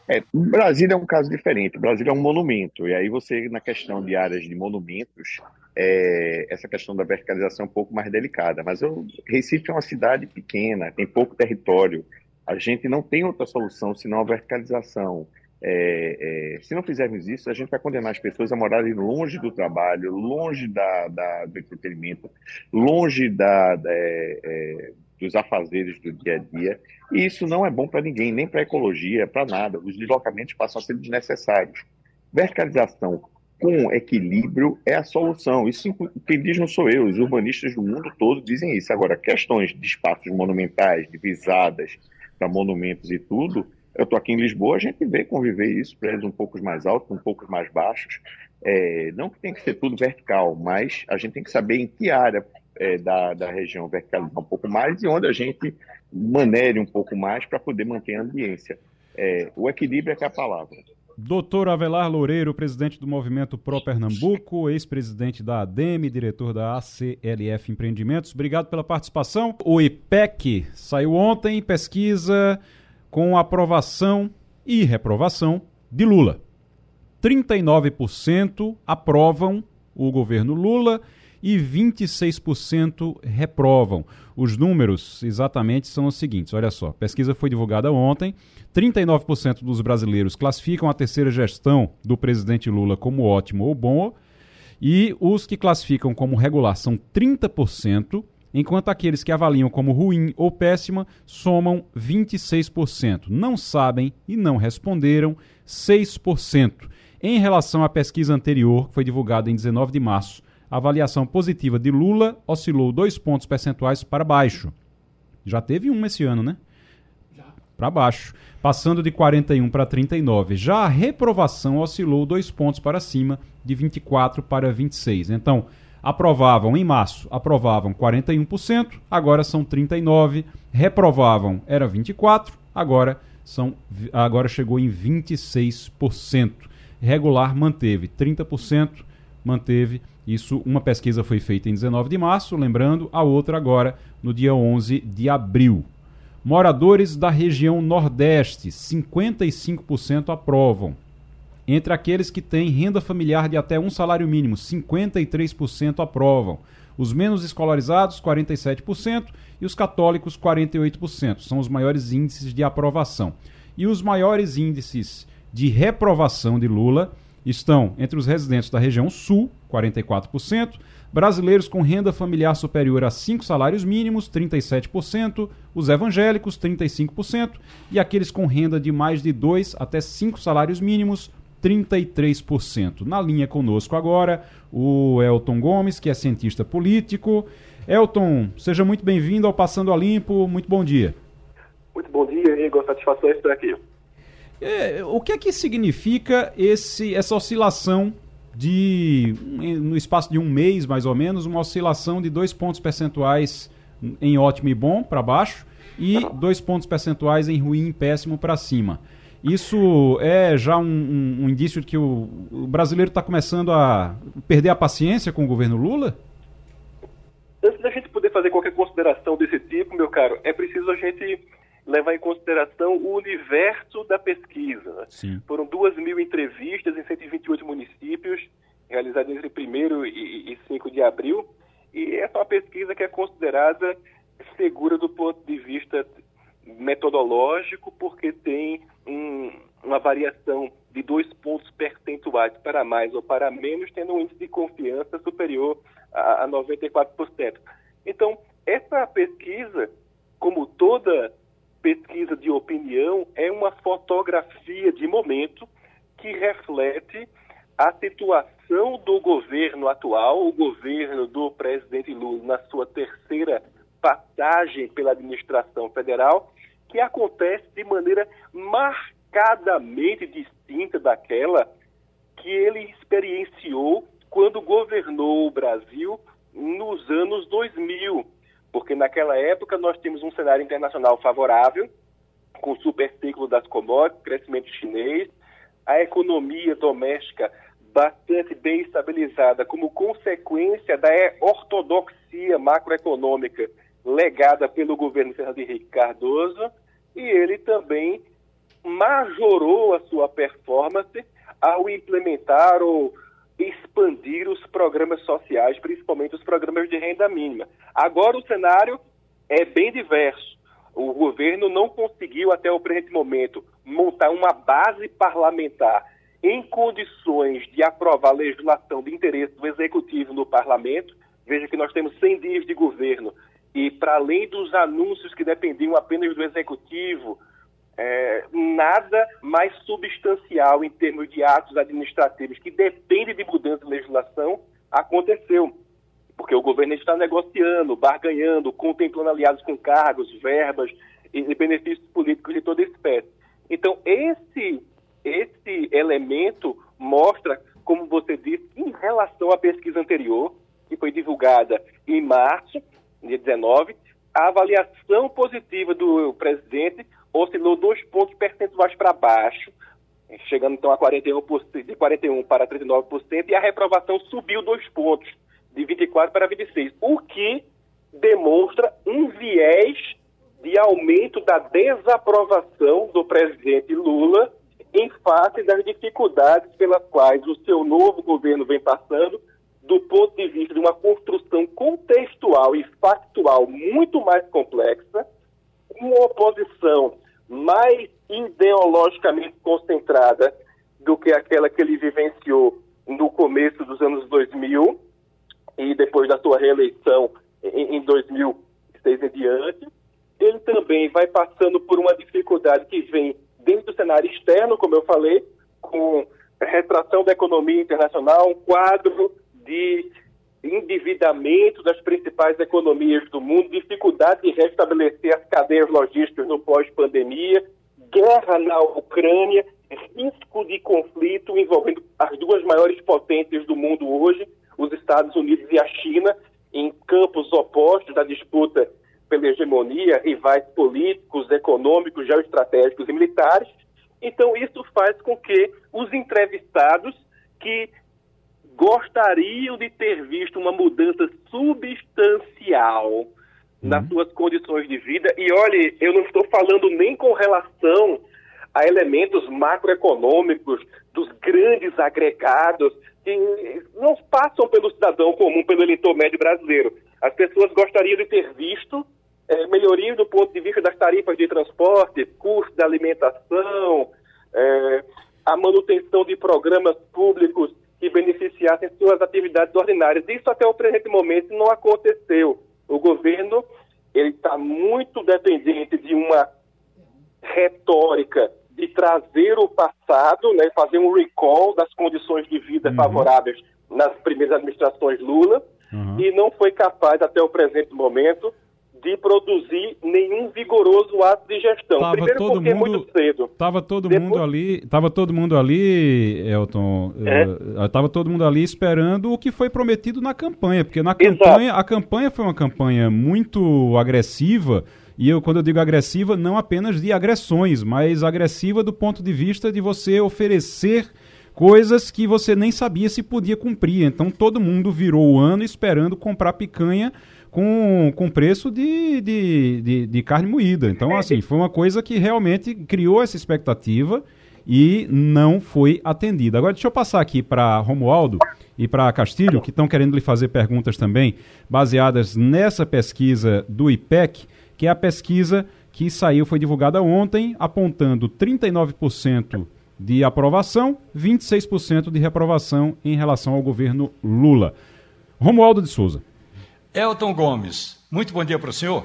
É, Brasília é um caso diferente. Brasília é um monumento. E aí você, na questão de áreas de monumentos, é, essa questão da verticalização é um pouco mais delicada. Mas eu, Recife é uma cidade pequena, tem pouco território. A gente não tem outra solução senão a verticalização. É, é, se não fizermos isso, a gente vai condenar as pessoas a morarem longe do trabalho, longe da, da do entretenimento, longe da, da é, é, dos afazeres do dia a dia. E isso não é bom para ninguém, nem para a ecologia, para nada. Os deslocamentos passam a ser desnecessários. Verticalização com equilíbrio é a solução. Isso quem diz não sou eu, os urbanistas do mundo todo dizem isso. Agora, questões de espaços monumentais, de visadas para monumentos e tudo, eu estou aqui em Lisboa, a gente vê conviver isso, prédios um pouco mais altos, um pouco mais baixos. É, não que tem que ser tudo vertical, mas a gente tem que saber em que área é, da, da região verticalizar um pouco mais e onde a gente manere um pouco mais para poder manter a ambiência. É, o equilíbrio é que é a palavra. Doutor Avelar Loureiro, presidente do Movimento Pro Pernambuco, ex-presidente da ADEME, diretor da ACLF Empreendimentos, obrigado pela participação. O IPEC saiu ontem, pesquisa com aprovação e reprovação de Lula. 39% aprovam o governo Lula e 26% reprovam. Os números exatamente são os seguintes: olha só, a pesquisa foi divulgada ontem. 39% dos brasileiros classificam a terceira gestão do presidente Lula como ótimo ou bom, e os que classificam como regular são 30%, enquanto aqueles que avaliam como ruim ou péssima somam 26%. Não sabem e não responderam 6%. Em relação à pesquisa anterior, que foi divulgada em 19 de março, a avaliação positiva de Lula oscilou dois pontos percentuais para baixo. Já teve um esse ano, né? Para baixo, passando de 41 para 39. Já a reprovação oscilou dois pontos para cima, de 24 para 26. Então, aprovavam em março, aprovavam 41%, agora são 39, reprovavam era 24, agora são agora chegou em 26%. Regular manteve 30%, manteve isso, uma pesquisa foi feita em 19 de março, lembrando, a outra agora no dia 11 de abril. Moradores da região Nordeste, 55% aprovam. Entre aqueles que têm renda familiar de até um salário mínimo, 53% aprovam. Os menos escolarizados, 47%, e os católicos, 48%. São os maiores índices de aprovação. E os maiores índices de reprovação de Lula estão entre os residentes da região sul, 44%, brasileiros com renda familiar superior a 5 salários mínimos, 37%, os evangélicos, 35%, e aqueles com renda de mais de 2 até 5 salários mínimos, 33%. Na linha conosco agora, o Elton Gomes, que é cientista político. Elton, seja muito bem-vindo ao Passando a Limpo. Muito bom dia. Muito bom dia, Igor. Satisfação estar aqui. É, o que é que significa esse, essa oscilação de, no espaço de um mês mais ou menos, uma oscilação de dois pontos percentuais em ótimo e bom para baixo e dois pontos percentuais em ruim e péssimo para cima? Isso é já um, um, um indício de que o, o brasileiro está começando a perder a paciência com o governo Lula? Antes da gente poder fazer qualquer consideração desse tipo, meu caro, é preciso a gente levar em consideração o universo da pesquisa. Sim. Foram duas mil entrevistas em 128 municípios, realizadas entre 1 e 5 de abril, e essa é uma pesquisa que é considerada segura do ponto de vista metodológico, porque tem um, uma variação de dois pontos percentuais para mais ou para menos, tendo um índice de confiança superior a, a 94%. Então, essa pesquisa, como toda pesquisa de opinião, é uma fotografia de momento que reflete a situação do governo atual, o governo do presidente Lula, na sua terceira passagem pela administração federal, que acontece de maneira marcadamente distinta daquela que ele experienciou quando governou o Brasil nos anos 2000, porque naquela época nós tínhamos um cenário internacional favorável, com o superciclo das commodities, crescimento chinês, a economia doméstica bastante bem estabilizada como consequência da ortodoxia macroeconômica legada pelo governo Fernando Henrique Cardoso, e ele também majorou a sua performance ao implementar ou expandir os programas sociais, principalmente os programas de renda mínima. Agora o cenário é bem diverso. O governo não conseguiu, até o presente momento, montar uma base parlamentar em condições de aprovar a legislação de interesse do executivo no parlamento. Veja que nós temos 100 dias de governo e, para além dos anúncios que dependiam apenas do executivo, é, nada mais substancial em termos de atos administrativos que depende de mudança de legislação aconteceu. Porque o governo está negociando, barganhando, contemplando aliados com cargos, verbas e benefícios políticos de toda espécie. Então, esse, esse elemento mostra, como você disse, em relação à pesquisa anterior, que foi divulgada em março, dia 19, a avaliação positiva do presidente oscilou dois pontos percentuais para baixo, chegando então a 41%, de 41% para 39%, e a reprovação subiu dois pontos, de 24% para 26%, o que demonstra um viés de aumento da desaprovação do presidente Lula em face das dificuldades pelas quais o seu novo governo vem passando, do ponto de vista de uma construção contextual e factual muito mais complexa, uma oposição mais ideologicamente concentrada do que aquela que ele vivenciou no começo dos anos 2000 e depois da sua reeleição em, em 2006 em diante. Ele também vai passando por uma dificuldade que vem dentro do cenário externo, como eu falei, com retração da economia internacional, um quadro de endividamento das principais economias do mundo, dificuldade de restabelecer as cadeias logísticas no pós-pandemia, guerra na Ucrânia, risco de conflito envolvendo as duas maiores potências do mundo hoje, os Estados Unidos e a China, em campos opostos da disputa pela hegemonia, rivais políticos, econômicos, geoestratégicos e militares. Então, isso faz com que os entrevistados que gostariam de ter visto uma mudança substancial nas uhum. suas condições de vida. E olhe, eu não estou falando nem com relação a elementos macroeconômicos dos grandes agregados que não passam pelo cidadão comum, pelo eleitor médio brasileiro. As pessoas gostariam de ter visto é, melhoria do ponto de vista das tarifas de transporte, custo da alimentação, é, a manutenção de programas públicos que beneficiassem suas atividades ordinárias. Isso até o presente momento não aconteceu. O governo ele está muito dependente de uma retórica de trazer o passado, né, fazer um recall das condições de vida uhum. favoráveis nas primeiras administrações Lula, uhum. e não foi capaz até o presente momento de produzir nenhum vigoroso ato de gestão. Tava Primeiro todo porque mundo, é muito cedo. Tava todo Depois... mundo ali, tava todo mundo ali, Elton, é? uh, tava todo mundo ali esperando o que foi prometido na campanha, porque na campanha, Exato. a campanha foi uma campanha muito agressiva, e eu, quando eu digo agressiva, não apenas de agressões, mas agressiva do ponto de vista de você oferecer coisas que você nem sabia se podia cumprir. Então todo mundo virou o ano esperando comprar picanha com, com preço de, de, de, de carne moída. Então, é, assim, foi uma coisa que realmente criou essa expectativa e não foi atendida. Agora, deixa eu passar aqui para Romualdo e para Castilho, que estão querendo lhe fazer perguntas também, baseadas nessa pesquisa do IPEC, que é a pesquisa que saiu, foi divulgada ontem, apontando 39% de aprovação, 26% de reprovação em relação ao governo Lula. Romualdo de Souza. Elton Gomes, muito bom dia para o senhor.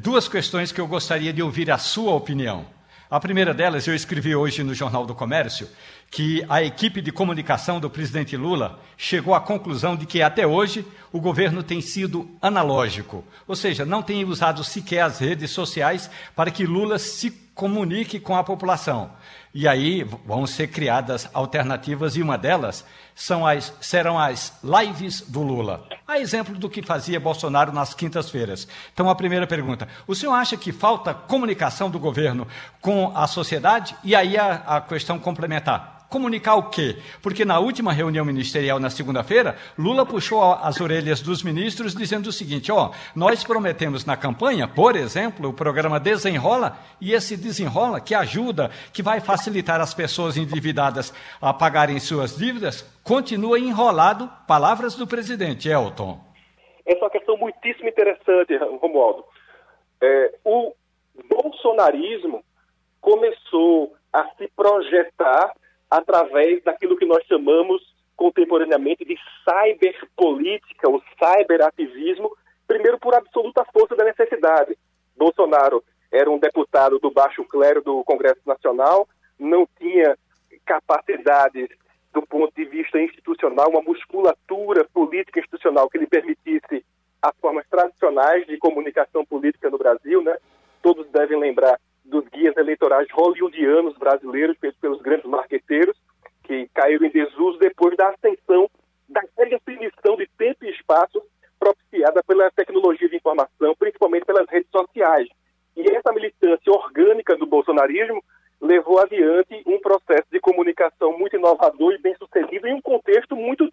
Duas questões que eu gostaria de ouvir a sua opinião. A primeira delas, eu escrevi hoje no Jornal do Comércio que a equipe de comunicação do presidente Lula chegou à conclusão de que até hoje o governo tem sido analógico, ou seja, não tem usado sequer as redes sociais para que Lula se comunique com a população. E aí vão ser criadas alternativas e uma delas são as, serão as lives do Lula. A exemplo do que fazia Bolsonaro nas quintas-feiras. Então, a primeira pergunta: o senhor acha que falta comunicação do governo com a sociedade? E aí a, a questão complementar comunicar o quê? Porque na última reunião ministerial, na segunda-feira, Lula puxou as orelhas dos ministros dizendo o seguinte: ó, nós prometemos na campanha, por exemplo, o programa Desenrola, e esse desenrola que ajuda, que vai facilitar as pessoas endividadas a pagarem suas dívidas, continua enrolado. Palavras do presidente Elton. Essa é uma questão muitíssimo interessante, Romualdo. É, o bolsonarismo começou a se projetar através daquilo que nós chamamos contemporaneamente de cyberpolítica, o cyberativismo, primeiro por absoluta força da necessidade. Bolsonaro era um deputado do baixo clero do Congresso Nacional, não tinha capacidades do ponto de vista institucional, uma musculatura política institucional que lhe permitisse as formas tradicionais de comunicação política no Brasil, né? Todos devem lembrar eleitorais hollywoodianos brasileiros, feitos pelos grandes marqueteiros, que caíram em desuso depois da ascensão da definição de tempo e espaço propiciada pela tecnologia de informação, principalmente pelas redes sociais. E essa militância orgânica do bolsonarismo levou adiante um processo de comunicação muito inovador e bem sucedido em um contexto muito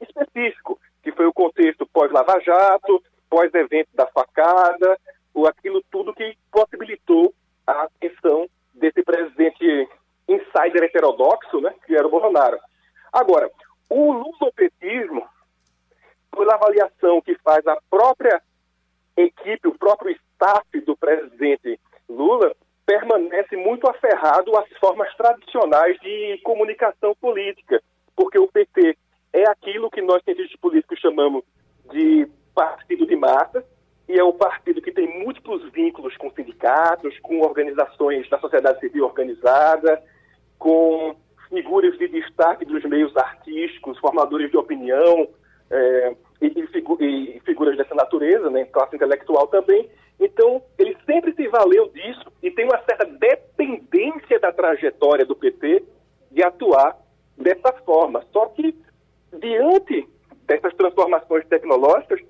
específico, que foi o contexto pós-Lava Jato, pós-evento da facada, ou aquilo tudo que possibilitou ascensão desse presidente insider heterodoxo, né, que era o Bolsonaro. Agora, o lusopetismo, pela avaliação que faz a própria equipe, o próprio staff do presidente Lula, permanece muito aferrado às formas tradicionais de comunicação política, porque o PT é aquilo que nós cientistas políticos chamamos de partido de massa, e é o partido que tem múltiplos vínculos com sindicatos, com organizações da sociedade civil organizada, com figuras de destaque dos meios artísticos, formadores de opinião é, e, e, figu e, figuras dessa natureza, né, classe intelectual também. Então, ele sempre se valeu disso e tem uma certa dependência da trajetória do PT de atuar dessa forma. Só que, diante dessas transformações tecnológicas,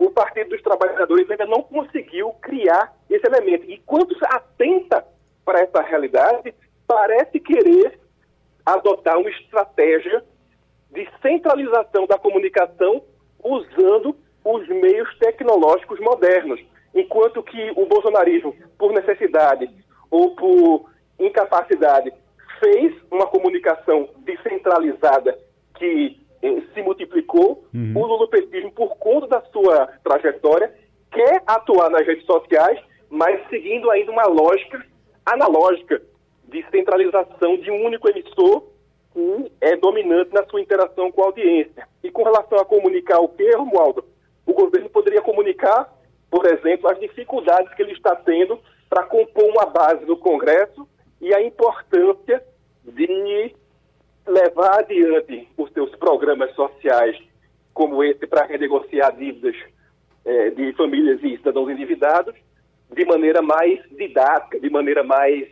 o Partido dos Trabalhadores ainda não conseguiu criar esse elemento. E quando atenta para essa realidade, parece querer adotar uma estratégia de centralização da comunicação usando os meios tecnológicos modernos. Enquanto que o bolsonarismo, por necessidade ou por incapacidade, fez uma comunicação descentralizada que se multiplicou. Uhum. O lulopetismo, por conta da sua trajetória, quer atuar nas redes sociais, mas seguindo ainda uma lógica analógica de centralização de um único emissor que é dominante na sua interação com a audiência. E com relação a comunicar o que, Romualdo? O governo poderia comunicar, por exemplo, as dificuldades que ele está tendo para compor uma base no Congresso e a importância de levar adiante os seus programas sociais, como esse para renegociar dívidas é, de famílias e cidadãos endividados, de maneira mais didática, de maneira mais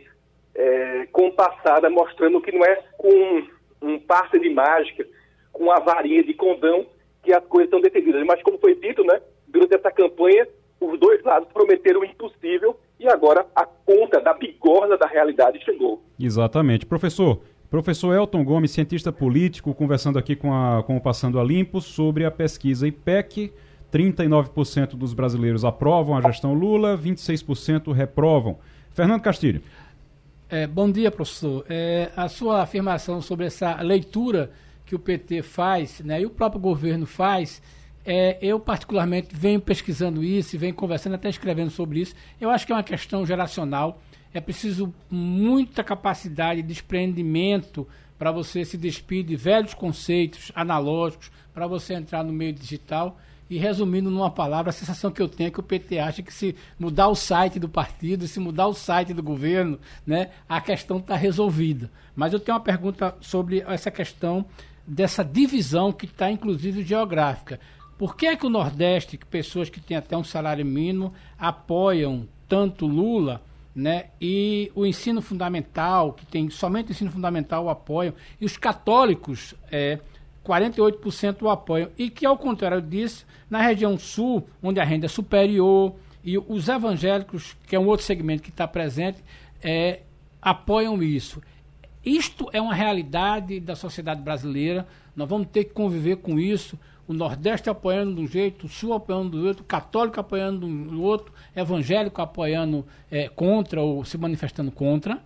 é, compassada, mostrando que não é com um passe de mágica, com a varinha de condão que as coisas são decididas. Mas, como foi dito, né, durante essa campanha, os dois lados prometeram o impossível e agora a conta da bigorna da realidade chegou. Exatamente. Professor, Professor Elton Gomes, cientista político, conversando aqui com, a, com o Passando a Limpo sobre a pesquisa IPEC. 39% dos brasileiros aprovam a gestão Lula, 26% reprovam. Fernando Castilho. É, bom dia, professor. É, a sua afirmação sobre essa leitura que o PT faz, né, e o próprio governo faz, é, eu particularmente venho pesquisando isso, venho conversando, até escrevendo sobre isso. Eu acho que é uma questão geracional é preciso muita capacidade de desprendimento para você se despir de velhos conceitos analógicos, para você entrar no meio digital. E resumindo numa palavra, a sensação que eu tenho é que o PT acha que se mudar o site do partido, se mudar o site do governo, né, a questão está resolvida. Mas eu tenho uma pergunta sobre essa questão dessa divisão que está, inclusive, geográfica. Por que é que o Nordeste, que pessoas que têm até um salário mínimo, apoiam tanto Lula, né? E o ensino fundamental, que tem somente o ensino fundamental o apoiam, e os católicos, é, 48% o apoiam. E que, ao contrário disso, na região sul, onde a renda é superior, e os evangélicos, que é um outro segmento que está presente, é, apoiam isso. Isto é uma realidade da sociedade brasileira. Nós vamos ter que conviver com isso. O Nordeste apoiando de um jeito, o Sul apoiando do outro, o católico apoiando do outro, evangélico apoiando é, contra ou se manifestando contra.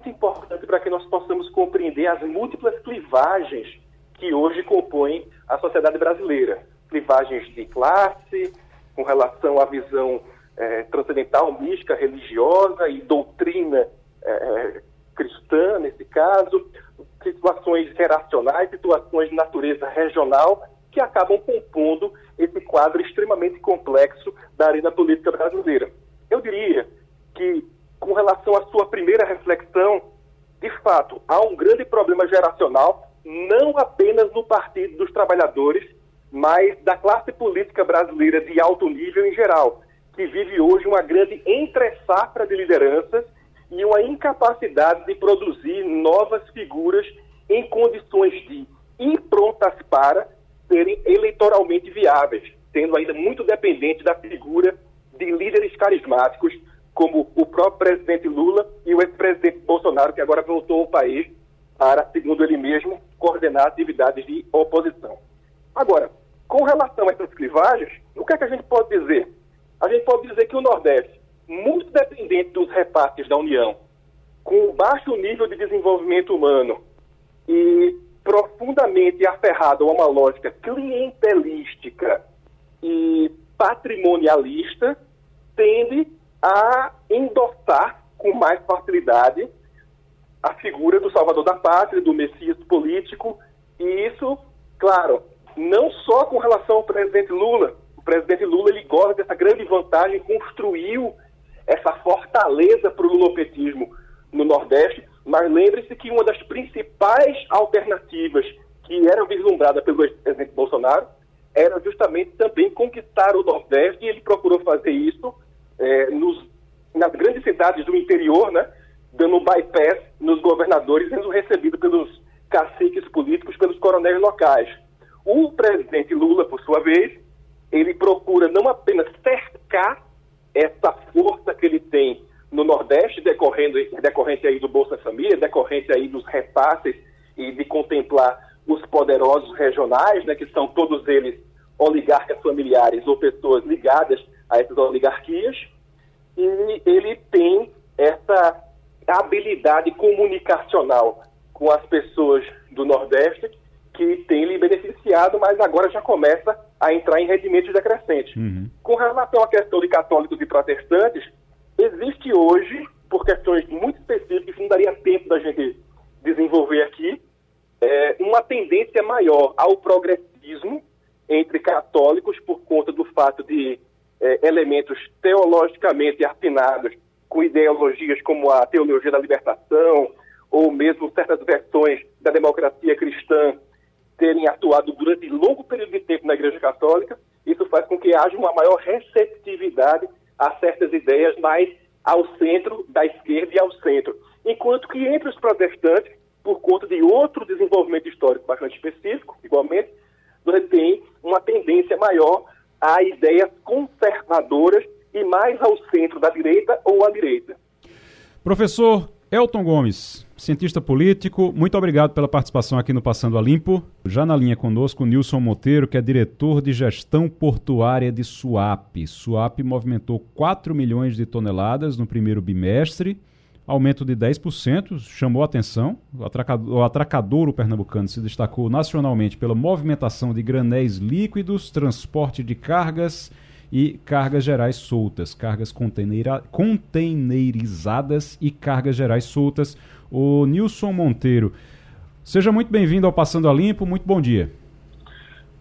Muito importante para que nós possamos compreender as múltiplas clivagens que hoje compõem a sociedade brasileira. Clivagens de classe, com relação à visão é, transcendental, mística, religiosa e doutrina é, é, cristã, nesse caso, situações geracionais, situações de natureza regional, que acabam compondo esse quadro extremamente complexo da arena política brasileira. Eu diria que, com relação à sua primeira reflexão, de fato, há um grande problema geracional, não apenas no Partido dos Trabalhadores, mas da classe política brasileira de alto nível em geral, que vive hoje uma grande entre-safra de lideranças e uma incapacidade de produzir novas figuras em condições de improntas para serem eleitoralmente viáveis, sendo ainda muito dependente da figura de líderes carismáticos, como o próprio presidente Lula e o ex-presidente Bolsonaro, que agora voltou ao país para, segundo ele mesmo, coordenar atividades de oposição. Agora, com relação a essas clivagens, o que é que a gente pode dizer? A gente pode dizer que o Nordeste muito dependente dos repartes da União, com baixo nível de desenvolvimento humano e profundamente aferrado a uma lógica clientelística e patrimonialista, tende a endossar com mais facilidade a figura do salvador da pátria, do messias político, e isso, claro, não só com relação ao presidente Lula. O presidente Lula ele gosta dessa grande vantagem, construiu essa fortaleza para o lulopetismo no Nordeste, mas lembre-se que uma das principais alternativas que eram vislumbradas pelo presidente Bolsonaro era justamente também conquistar o Nordeste, e ele procurou fazer isso é, nos, nas grandes cidades do interior, né, dando um bypass nos governadores, sendo recebido pelos caciques políticos, pelos coronéis locais. O presidente Lula, por sua vez, ele procura não apenas cercar essa força que ele tem no Nordeste, decorrendo, decorrente aí do Bolsa Família, decorrente aí dos repasses e de contemplar os poderosos regionais, né, que são todos eles oligarcas familiares ou pessoas ligadas a essas oligarquias, e ele tem essa habilidade comunicacional com as pessoas do Nordeste que tem lhe beneficiado, mas agora já começa a entrar em rendimentos decrescentes. Uhum. Com relação à questão de católicos e protestantes, existe hoje, por questões muito específicas, que não daria tempo da gente desenvolver aqui, é, uma tendência maior ao progressismo entre católicos por conta do fato de é, elementos teologicamente afinados com ideologias como a teologia da libertação ou mesmo certas versões da democracia cristã terem atuado durante longo período de tempo na Igreja Católica, isso faz com que haja uma maior receptividade a certas ideias mais ao centro da esquerda e ao centro. Enquanto que entre os protestantes, por conta de outro desenvolvimento histórico bastante específico, igualmente, você tem uma tendência maior a ideias conservadoras e mais ao centro da direita ou à direita. Professor Elton Gomes, cientista político, muito obrigado pela participação aqui no Passando a Limpo. Já na linha conosco, o Nilson Monteiro, que é diretor de gestão portuária de Suape. Suape movimentou 4 milhões de toneladas no primeiro bimestre, aumento de 10%, chamou atenção. O atracador, o atracadouro pernambucano se destacou nacionalmente pela movimentação de granéis líquidos, transporte de cargas e cargas gerais soltas, cargas containerizadas e cargas gerais soltas. O Nilson Monteiro, seja muito bem-vindo ao Passando a Limpo, muito bom dia.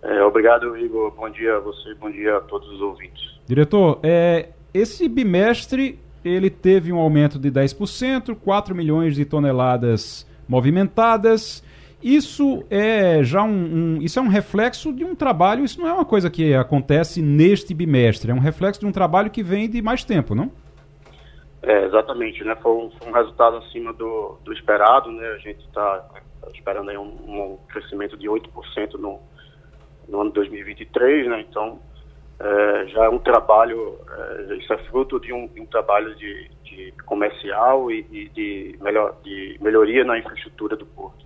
É, obrigado, Igor. Bom dia a você, bom dia a todos os ouvintes. Diretor, é, esse bimestre ele teve um aumento de 10%, 4 milhões de toneladas movimentadas. Isso é já um, um, isso é um reflexo de um trabalho, isso não é uma coisa que acontece neste bimestre, é um reflexo de um trabalho que vem de mais tempo, não? É, exatamente, né? Foi um, foi um resultado acima do, do, esperado, né? A gente está esperando aí um, um, crescimento de 8% no, no ano 2023, né? Então, é, já é um trabalho, é, isso é fruto de um, de um trabalho de, de comercial e, e de, melhor, de melhoria na infraestrutura do porto.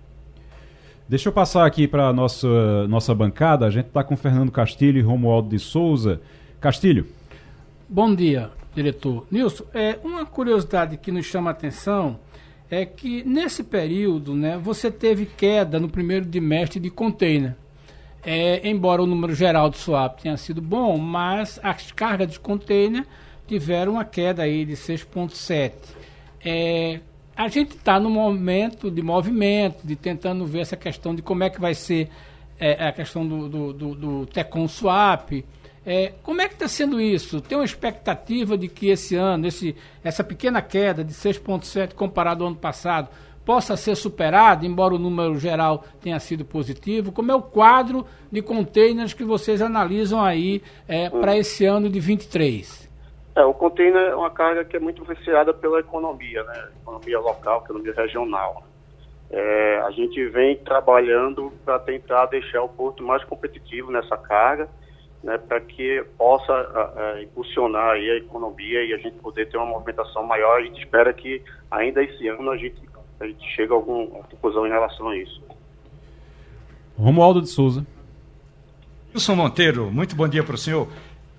Deixa eu passar aqui para a nossa, nossa bancada. A gente está com Fernando Castilho e Romualdo de Souza. Castilho. Bom dia, diretor. Nilson, é, uma curiosidade que nos chama a atenção é que nesse período né, você teve queda no primeiro trimestre de container. É, embora o número geral de swap tenha sido bom, mas as cargas de container tiveram uma queda aí de 6,7. É, a gente está no momento de movimento, de tentando ver essa questão de como é que vai ser é, a questão do, do, do, do Tecon Swap. É, como é que está sendo isso? Tem uma expectativa de que esse ano, esse, essa pequena queda de 6,7 comparado ao ano passado, possa ser superado, embora o número geral tenha sido positivo? Como é o quadro de containers que vocês analisam aí é, para esse ano de 23? É, o container é uma carga que é muito influenciada pela economia, né? Economia local, economia regional. É, a gente vem trabalhando para tentar deixar o porto mais competitivo nessa carga, né, para que possa a, a, impulsionar aí a economia e a gente poder ter uma movimentação maior. A gente espera que ainda esse ano a gente, a gente chegue a alguma conclusão em relação a isso. Romualdo de Souza. Wilson Monteiro, muito bom dia para o senhor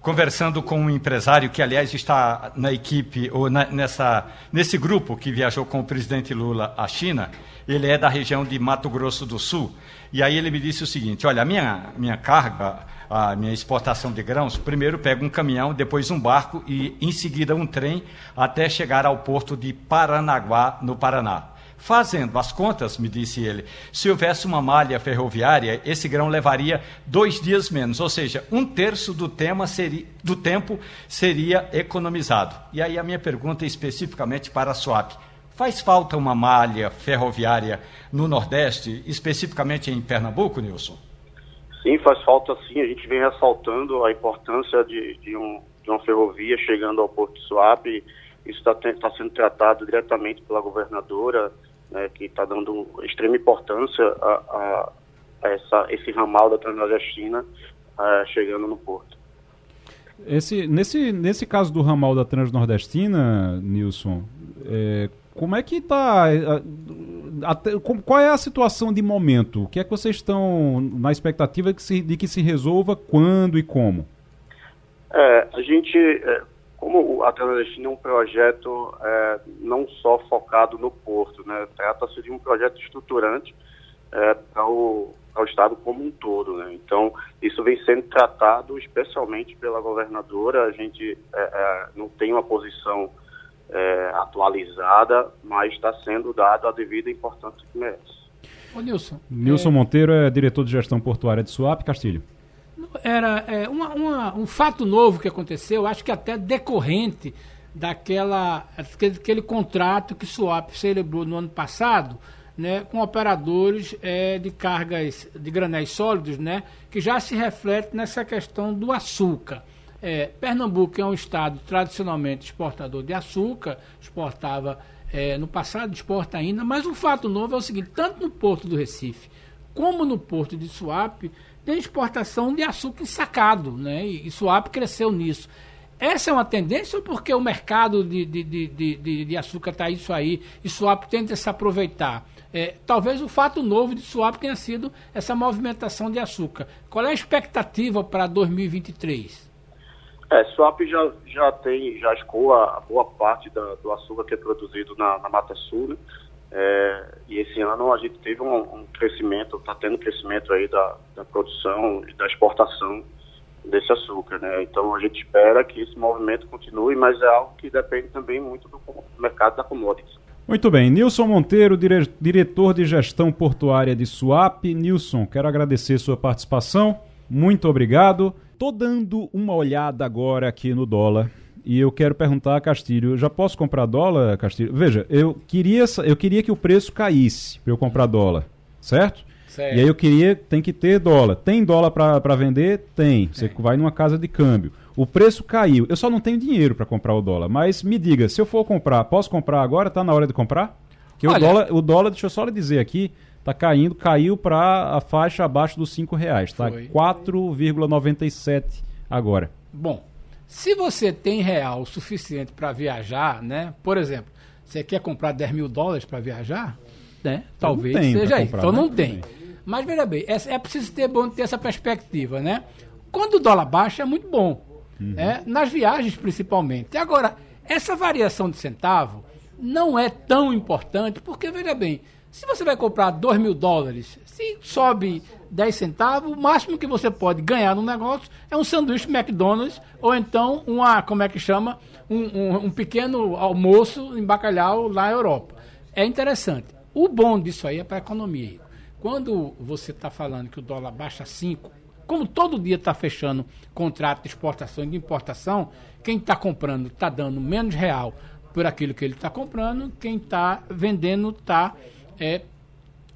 conversando com um empresário que, aliás, está na equipe, ou na, nessa, nesse grupo que viajou com o presidente Lula à China. Ele é da região de Mato Grosso do Sul. E aí ele me disse o seguinte: olha, a minha, minha carga, a minha exportação de grãos, primeiro pega um caminhão, depois um barco e, em seguida, um trem até chegar ao porto de Paranaguá, no Paraná. Fazendo as contas, me disse ele, se houvesse uma malha ferroviária, esse grão levaria dois dias menos, ou seja, um terço do, tema seria, do tempo seria economizado. E aí a minha pergunta é especificamente para a SWAP. Faz falta uma malha ferroviária no Nordeste, especificamente em Pernambuco, Nilson? Sim, faz falta sim. A gente vem ressaltando a importância de, de, um, de uma ferrovia chegando ao Porto de Suape. Isso está tá sendo tratado diretamente pela governadora né, que está dando extrema importância a, a, essa, esse ramal da Transnordestina uh, chegando no porto. Esse, nesse, nesse caso do ramal da Transnordestina, Nilson, é, como é que está. Qual é a situação de momento? O que é que vocês estão na expectativa de que se, de que se resolva quando e como? É, a gente, é, como a Transdestina é um projeto é, não só focado no porto, né, trata-se de um projeto estruturante é, para o, o, Estado como um todo. Né? Então, isso vem sendo tratado especialmente pela governadora. A gente é, é não tem uma posição é, atualizada, mas está sendo dado a devida importância que merece. Ô, Nilson. Nilson é- Monteiro é diretor de gestão portuária de Suape, Castilho era é, uma, uma, um fato novo que aconteceu, acho que até decorrente daquela aquele, contrato que Suap celebrou no ano passado, né, com operadores é, de cargas de granéis sólidos, né, que já se reflete nessa questão do açúcar. É, Pernambuco é um estado tradicionalmente exportador de açúcar, exportava é, no passado, exporta ainda, mas um fato novo é o seguinte: tanto no porto do Recife como no porto de Suape, tem exportação de açúcar ensacado, né? E, e Suape cresceu nisso. Essa é uma tendência ou porque o mercado de, de, de, de, de açúcar está isso aí e Suape tenta se aproveitar? É, talvez o fato novo de Suape tenha sido essa movimentação de açúcar. Qual é a expectativa para 2023? É, Suape já, já tem, já escoa a boa parte da, do açúcar que é produzido na, na Mata Sul, né? É, e esse ano a gente teve um, um crescimento, está tendo crescimento aí da, da produção e da exportação desse açúcar, né? Então a gente espera que esse movimento continue, mas é algo que depende também muito do mercado da commodities. Muito bem, Nilson Monteiro, dire diretor de gestão portuária de Suap. Nilson, quero agradecer sua participação. Muito obrigado. Tô dando uma olhada agora aqui no dólar e eu quero perguntar a Castilho, já posso comprar dólar, Castilho? Veja, eu queria, eu queria que o preço caísse para eu comprar dólar, certo? certo? E aí eu queria, tem que ter dólar. Tem dólar para vender? Tem. Você é. vai numa casa de câmbio. O preço caiu. Eu só não tenho dinheiro para comprar o dólar. Mas me diga, se eu for comprar, posso comprar agora? Está na hora de comprar? Porque Olha, o dólar, o dólar, deixa eu só lhe dizer aqui, está caindo, caiu para a faixa abaixo dos R$ reais. Está 4,97 agora. Bom, se você tem real suficiente para viajar, né? Por exemplo, você quer comprar 10 mil dólares para viajar? Né? Talvez seja isso. Então né? não tem. Mas veja bem, é, é, preciso ter bom ter essa perspectiva, né? Quando o dólar baixa é muito bom, uhum. né? nas viagens principalmente. Agora, essa variação de centavo não é tão importante, porque veja bem, se você vai comprar 2 mil dólares, se sobe 10 centavos, o máximo que você pode ganhar no negócio é um sanduíche McDonald's ou então uma, como é que chama, um, um, um pequeno almoço em bacalhau lá na Europa. É interessante. O bom disso aí é para a economia. Quando você está falando que o dólar baixa 5, como todo dia está fechando contrato de exportação e de importação, quem está comprando está dando menos real por aquilo que ele está comprando, quem está vendendo está é,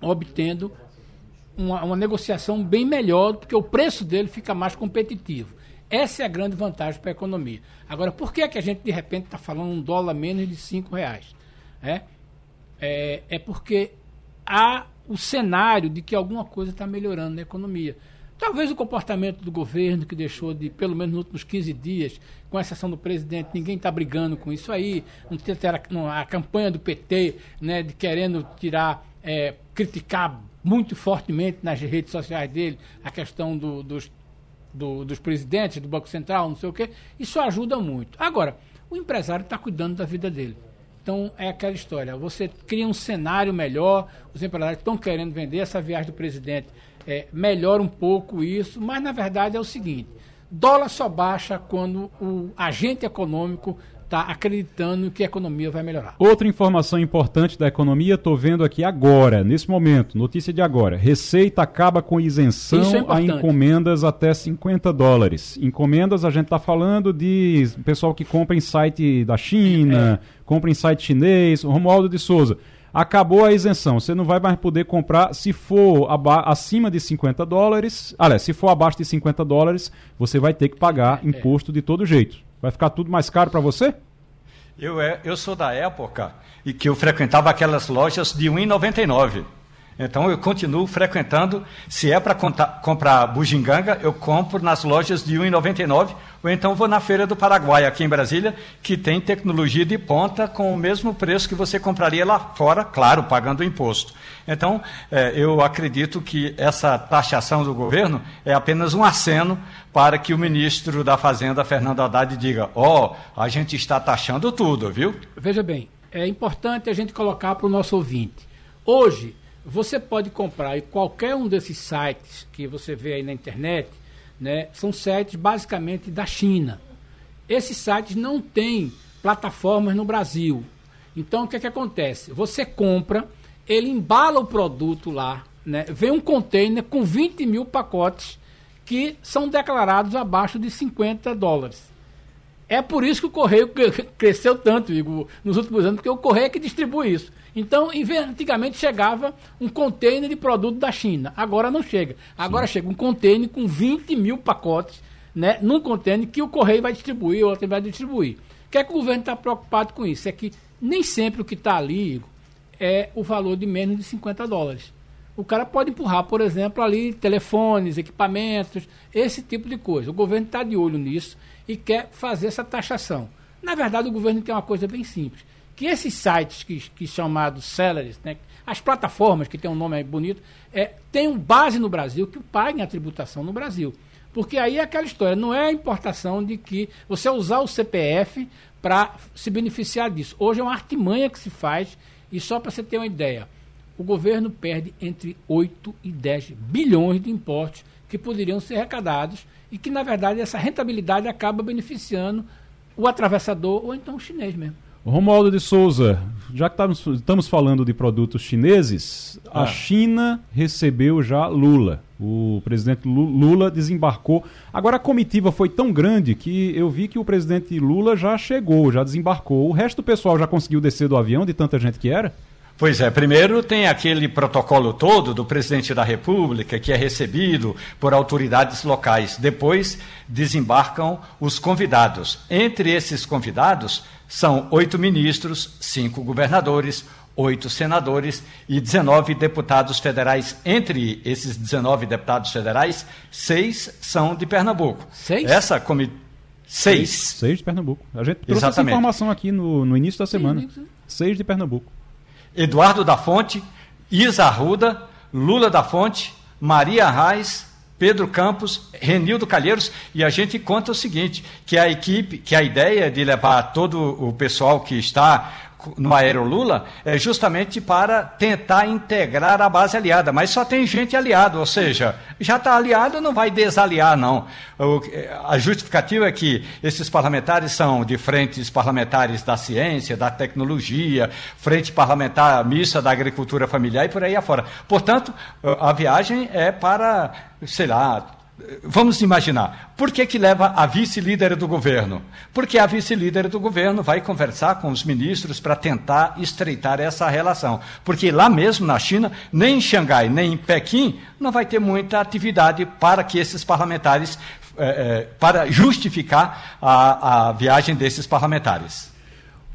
obtendo uma, uma negociação bem melhor, porque o preço dele fica mais competitivo. Essa é a grande vantagem para a economia. Agora, por que, é que a gente de repente está falando um dólar menos de cinco reais? É, é, é porque há o cenário de que alguma coisa está melhorando na economia. Talvez o comportamento do governo, que deixou de, pelo menos nos últimos 15 dias, com exceção do presidente, ninguém está brigando com isso aí. Não a campanha do PT, né, de querendo tirar, é, criticar muito fortemente nas redes sociais dele a questão do, dos, do, dos presidentes do Banco Central, não sei o quê. Isso ajuda muito. Agora, o empresário está cuidando da vida dele. Então é aquela história, você cria um cenário melhor, os empresários estão querendo vender, essa viagem do presidente é, melhora um pouco isso, mas na verdade é o seguinte, dólar só baixa quando o agente econômico está acreditando que a economia vai melhorar. Outra informação importante da economia, estou vendo aqui agora, nesse momento, notícia de agora. Receita acaba com isenção é a encomendas até 50 dólares. Encomendas, a gente está falando de pessoal que compra em site da China, é. compra em site chinês, Romualdo de Souza. Acabou a isenção, você não vai mais poder comprar se for acima de 50 dólares. Aliás, se for abaixo de 50 dólares, você vai ter que pagar é. imposto de todo jeito. Vai ficar tudo mais caro para você? Eu, é, eu sou da época e que eu frequentava aquelas lojas de R$ 1,99. Então eu continuo frequentando. Se é para comprar bugiganga, eu compro nas lojas de R$ 1,99 ou então vou na Feira do Paraguai, aqui em Brasília, que tem tecnologia de ponta com o mesmo preço que você compraria lá fora, claro, pagando imposto. Então, é, eu acredito que essa taxação do governo é apenas um aceno para que o ministro da Fazenda, Fernando Haddad, diga: ó, oh, a gente está taxando tudo, viu? Veja bem, é importante a gente colocar para o nosso ouvinte. Hoje, você pode comprar em qualquer um desses sites que você vê aí na internet, né, são sites basicamente da China. Esses sites não têm plataformas no Brasil. Então o que, é que acontece? Você compra, ele embala o produto lá, né, vem um container com 20 mil pacotes que são declarados abaixo de 50 dólares. É por isso que o Correio cresceu tanto, Igor, nos últimos anos, porque o Correio é que distribui isso. Então, antigamente chegava um container de produto da China. Agora não chega. Agora Sim. chega um container com 20 mil pacotes, né? Num container que o Correio vai distribuir, outro vai distribuir. O que é que o governo está preocupado com isso? É que nem sempre o que está ali é o valor de menos de 50 dólares. O cara pode empurrar, por exemplo, ali telefones, equipamentos, esse tipo de coisa. O governo está de olho nisso e quer fazer essa taxação. Na verdade, o governo tem uma coisa bem simples que esses sites que, que chamados sellers, né, as plataformas que tem um nome bonito, é, tenham base no Brasil, que paguem a tributação no Brasil. Porque aí é aquela história, não é a importação de que você usar o CPF para se beneficiar disso. Hoje é uma artimanha que se faz, e só para você ter uma ideia, o governo perde entre 8 e 10 bilhões de impostos que poderiam ser arrecadados e que, na verdade, essa rentabilidade acaba beneficiando o atravessador ou então o chinês mesmo. Romualdo de Souza, já que estamos falando de produtos chineses, ah. a China recebeu já Lula. O presidente Lula desembarcou. Agora a comitiva foi tão grande que eu vi que o presidente Lula já chegou, já desembarcou. O resto do pessoal já conseguiu descer do avião de tanta gente que era? Pois é, primeiro tem aquele protocolo todo do presidente da República, que é recebido por autoridades locais. Depois desembarcam os convidados. Entre esses convidados são oito ministros, cinco governadores, oito senadores e 19 deputados federais. Entre esses 19 deputados federais, seis são de Pernambuco. Seis? Essa comitiva. Seis. Seis de Pernambuco. A gente trouxe Exatamente. essa informação aqui no, no início da semana. Sim, Seis de Pernambuco. Eduardo da Fonte, Isa Arruda, Lula da Fonte, Maria Reis, Pedro Campos, Renildo Calheiros, e a gente conta o seguinte, que a equipe, que a ideia de levar todo o pessoal que está no Aerolula é justamente para tentar integrar a base aliada, mas só tem gente aliada, ou seja, já está aliado, não vai desaliar, não. O, a justificativa é que esses parlamentares são de frentes parlamentares da ciência, da tecnologia, frente parlamentar mista da agricultura familiar e por aí afora. Portanto, a viagem é para, sei lá, Vamos imaginar, por que, que leva a vice-líder do governo? Porque a vice-líder do governo vai conversar com os ministros para tentar estreitar essa relação. Porque lá mesmo na China, nem em Xangai, nem em Pequim, não vai ter muita atividade para que esses parlamentares, é, é, para justificar a, a viagem desses parlamentares.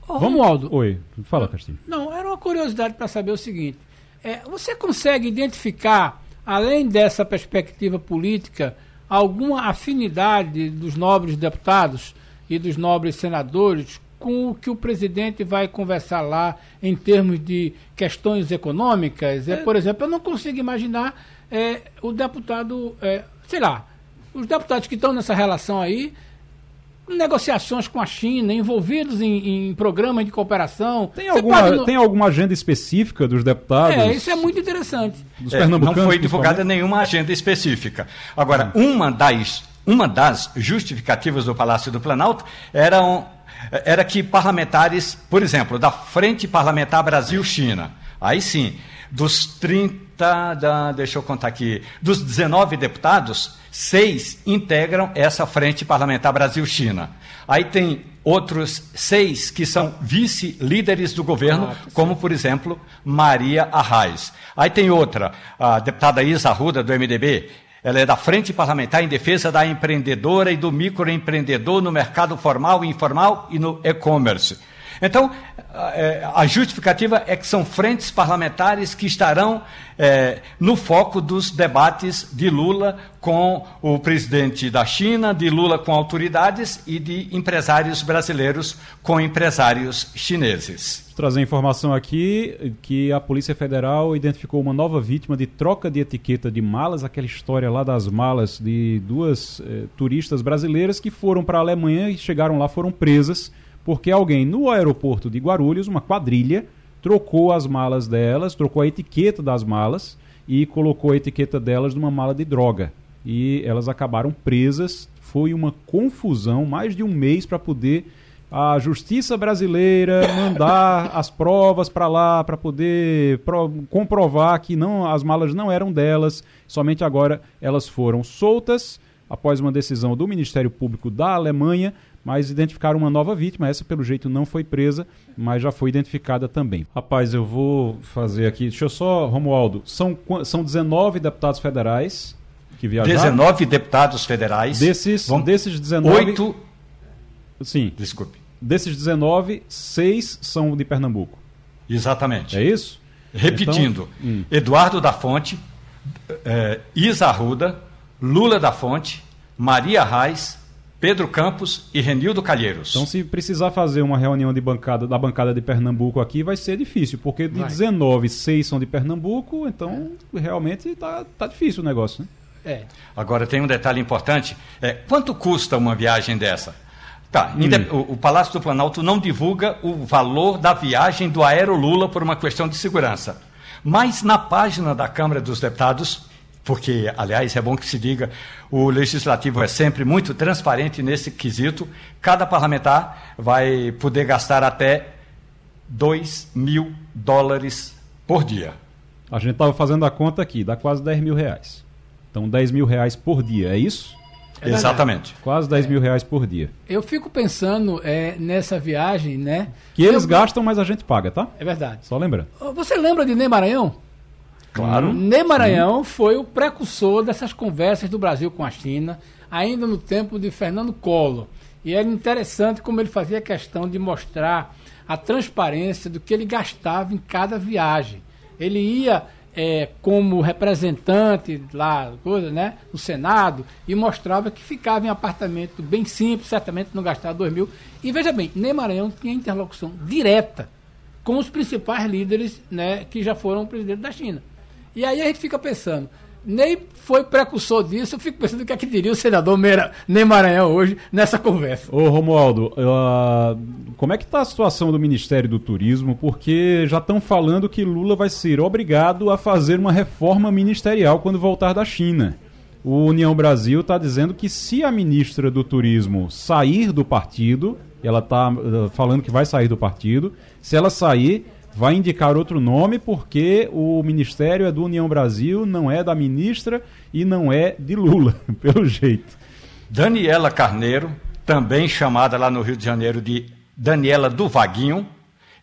Oh, Romualdo. Oi, fala, Castilho. Não, era uma curiosidade para saber o seguinte: é, você consegue identificar além dessa perspectiva política, alguma afinidade dos nobres deputados e dos nobres senadores com o que o presidente vai conversar lá em termos de questões econômicas? É, por exemplo, eu não consigo imaginar é, o deputado, é, sei lá, os deputados que estão nessa relação aí negociações com a China, envolvidos em, em programas de cooperação. Tem alguma, no... tem alguma agenda específica dos deputados? É, isso é muito interessante. Dos é, não foi divulgada nenhuma agenda específica. Agora, hum. uma das, uma das justificativas do Palácio do Planalto eram, era que parlamentares, por exemplo, da Frente Parlamentar Brasil-China, aí sim, dos 30, da, deixa eu contar aqui, dos 19 deputados, seis integram essa Frente Parlamentar Brasil-China. Aí tem outros seis que são vice-líderes do governo, ah, como, por exemplo, Maria Arraes. Aí tem outra, a deputada Isa Arruda, do MDB, ela é da Frente Parlamentar em Defesa da Empreendedora e do Microempreendedor no mercado formal e informal e no e-commerce. Então, é, a justificativa é que são frentes parlamentares que estarão é, no foco dos debates de Lula com o presidente da China, de Lula com autoridades e de empresários brasileiros com empresários chineses. Vou trazer informação aqui que a Polícia Federal identificou uma nova vítima de troca de etiqueta de malas, aquela história lá das malas de duas eh, turistas brasileiras que foram para a Alemanha e chegaram lá, foram presas porque alguém no aeroporto de Guarulhos, uma quadrilha, trocou as malas delas, trocou a etiqueta das malas e colocou a etiqueta delas numa mala de droga. E elas acabaram presas. Foi uma confusão, mais de um mês para poder a justiça brasileira mandar as provas para lá para poder pro, comprovar que não as malas não eram delas, somente agora elas foram soltas após uma decisão do Ministério Público da Alemanha mas identificaram uma nova vítima. Essa, pelo jeito, não foi presa, mas já foi identificada também. Rapaz, eu vou fazer aqui. Deixa eu só, Romualdo. São, são 19 deputados federais que viajaram. 19 deputados federais. Desses, Vamos... desses 19. 8. Sim. Desculpe. Desses 19, 6 são de Pernambuco. Exatamente. É isso? Repetindo: então, hum. Eduardo da Fonte, é, Isa Arruda, Lula da Fonte, Maria Reis, Pedro Campos e Renildo Calheiros. Então, se precisar fazer uma reunião de bancada, da bancada de Pernambuco aqui, vai ser difícil, porque de vai. 19, 6 são de Pernambuco, então é. realmente está tá difícil o negócio. Né? É. Agora, tem um detalhe importante: é, quanto custa uma viagem dessa? Tá, hum. o, o, Palácio do Planalto não divulga o valor da viagem do Aero Lula por uma questão de segurança. Mas na página da Câmara dos Deputados, porque, aliás, é bom que se diga, o legislativo é sempre muito transparente nesse quesito, cada parlamentar vai poder gastar até 2 mil dólares por dia. A gente estava fazendo a conta aqui, dá quase 10 mil reais. Então, 10 mil reais por dia, é isso? É Exatamente. Quase 10 mil reais por dia. Eu fico pensando é, nessa viagem, né? Que eles eu... gastam, mas a gente paga, tá? É verdade. Só lembrando. Você lembra de Ney Maranhão? Claro. Ney Maranhão sim. foi o precursor dessas conversas do Brasil com a China, ainda no tempo de Fernando Collor. E era interessante como ele fazia questão de mostrar a transparência do que ele gastava em cada viagem. Ele ia é, como representante lá, coisa, né, no Senado, e mostrava que ficava em apartamento bem simples, certamente não gastava dois mil. E veja bem, Ney Maranhão tinha interlocução direta com os principais líderes né, que já foram presidente da China. E aí a gente fica pensando, nem foi precursor disso. Eu fico pensando o que é que diria o senador Meira, Ney Maranhão hoje nessa conversa. Ô Romualdo, uh, como é que está a situação do Ministério do Turismo? Porque já estão falando que Lula vai ser obrigado a fazer uma reforma ministerial quando voltar da China. O União Brasil está dizendo que se a ministra do Turismo sair do partido, ela está uh, falando que vai sair do partido, se ela sair, vai indicar outro nome porque o ministério é do União Brasil, não é da ministra e não é de Lula, pelo jeito. Daniela Carneiro, também chamada lá no Rio de Janeiro de Daniela do Vaguinho.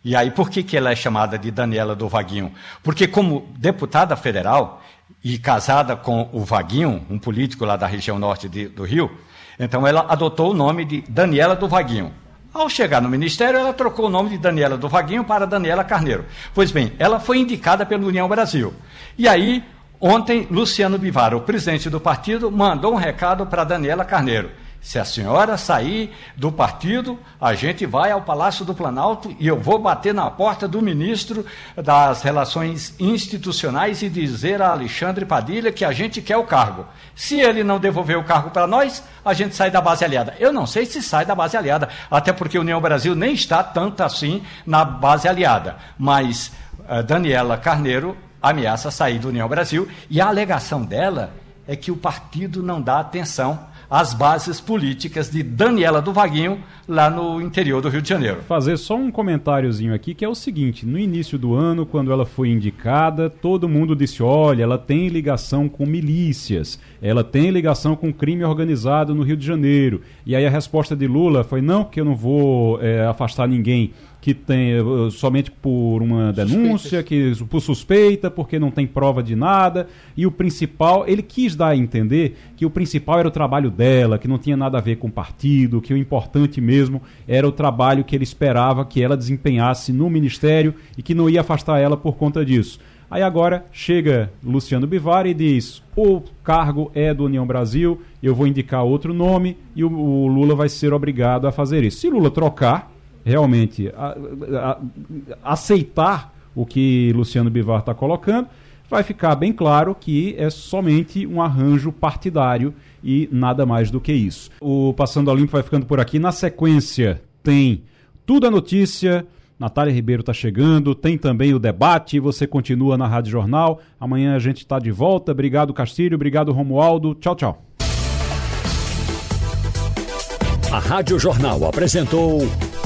E aí, por que, que ela é chamada de Daniela do Vaguinho? Porque, como deputada federal e casada com o Vaguinho, um político lá da região norte de, do Rio, então ela adotou o nome de Daniela do Vaguinho. Ao chegar no ministério, ela trocou o nome de Daniela do Vaguinho para Daniela Carneiro. Pois bem, ela foi indicada pela União Brasil. E aí, ontem, Luciano Bivar, o presidente do partido, mandou um recado para Daniela Carneiro. Se a senhora sair do partido, a gente vai ao Palácio do Planalto e eu vou bater na porta do ministro das Relações Institucionais e dizer a Alexandre Padilha que a gente quer o cargo. Se ele não devolver o cargo para nós, a gente sai da base aliada. Eu não sei se sai da base aliada, até porque a União Brasil nem está tanto assim na base aliada. Mas uh, Daniela Carneiro ameaça sair da União Brasil e a alegação dela é que o partido não dá atenção as bases políticas de Daniela do Vaguinho, lá no interior do Rio de Janeiro. Fazer só um comentáriozinho aqui, que é o seguinte: no início do ano, quando ela foi indicada, todo mundo disse: olha, ela tem ligação com milícias, ela tem ligação com crime organizado no Rio de Janeiro. E aí a resposta de Lula foi: não, que eu não vou é, afastar ninguém que tem eh, somente por uma denúncia, que por suspeita, porque não tem prova de nada. E o principal, ele quis dar a entender que o principal era o trabalho dela, que não tinha nada a ver com o partido, que o importante mesmo era o trabalho que ele esperava que ela desempenhasse no ministério e que não ia afastar ela por conta disso. Aí agora chega Luciano Bivar e diz: o cargo é do União Brasil, eu vou indicar outro nome e o, o Lula vai ser obrigado a fazer isso. Se Lula trocar, realmente a, a, aceitar o que Luciano Bivar está colocando, vai ficar bem claro que é somente um arranjo partidário e nada mais do que isso. O Passando a Limpo vai ficando por aqui. Na sequência, tem tudo a notícia. Natália Ribeiro está chegando, tem também o debate. Você continua na Rádio Jornal. Amanhã a gente está de volta. Obrigado, Castilho. Obrigado, Romualdo. Tchau, tchau. A Rádio Jornal apresentou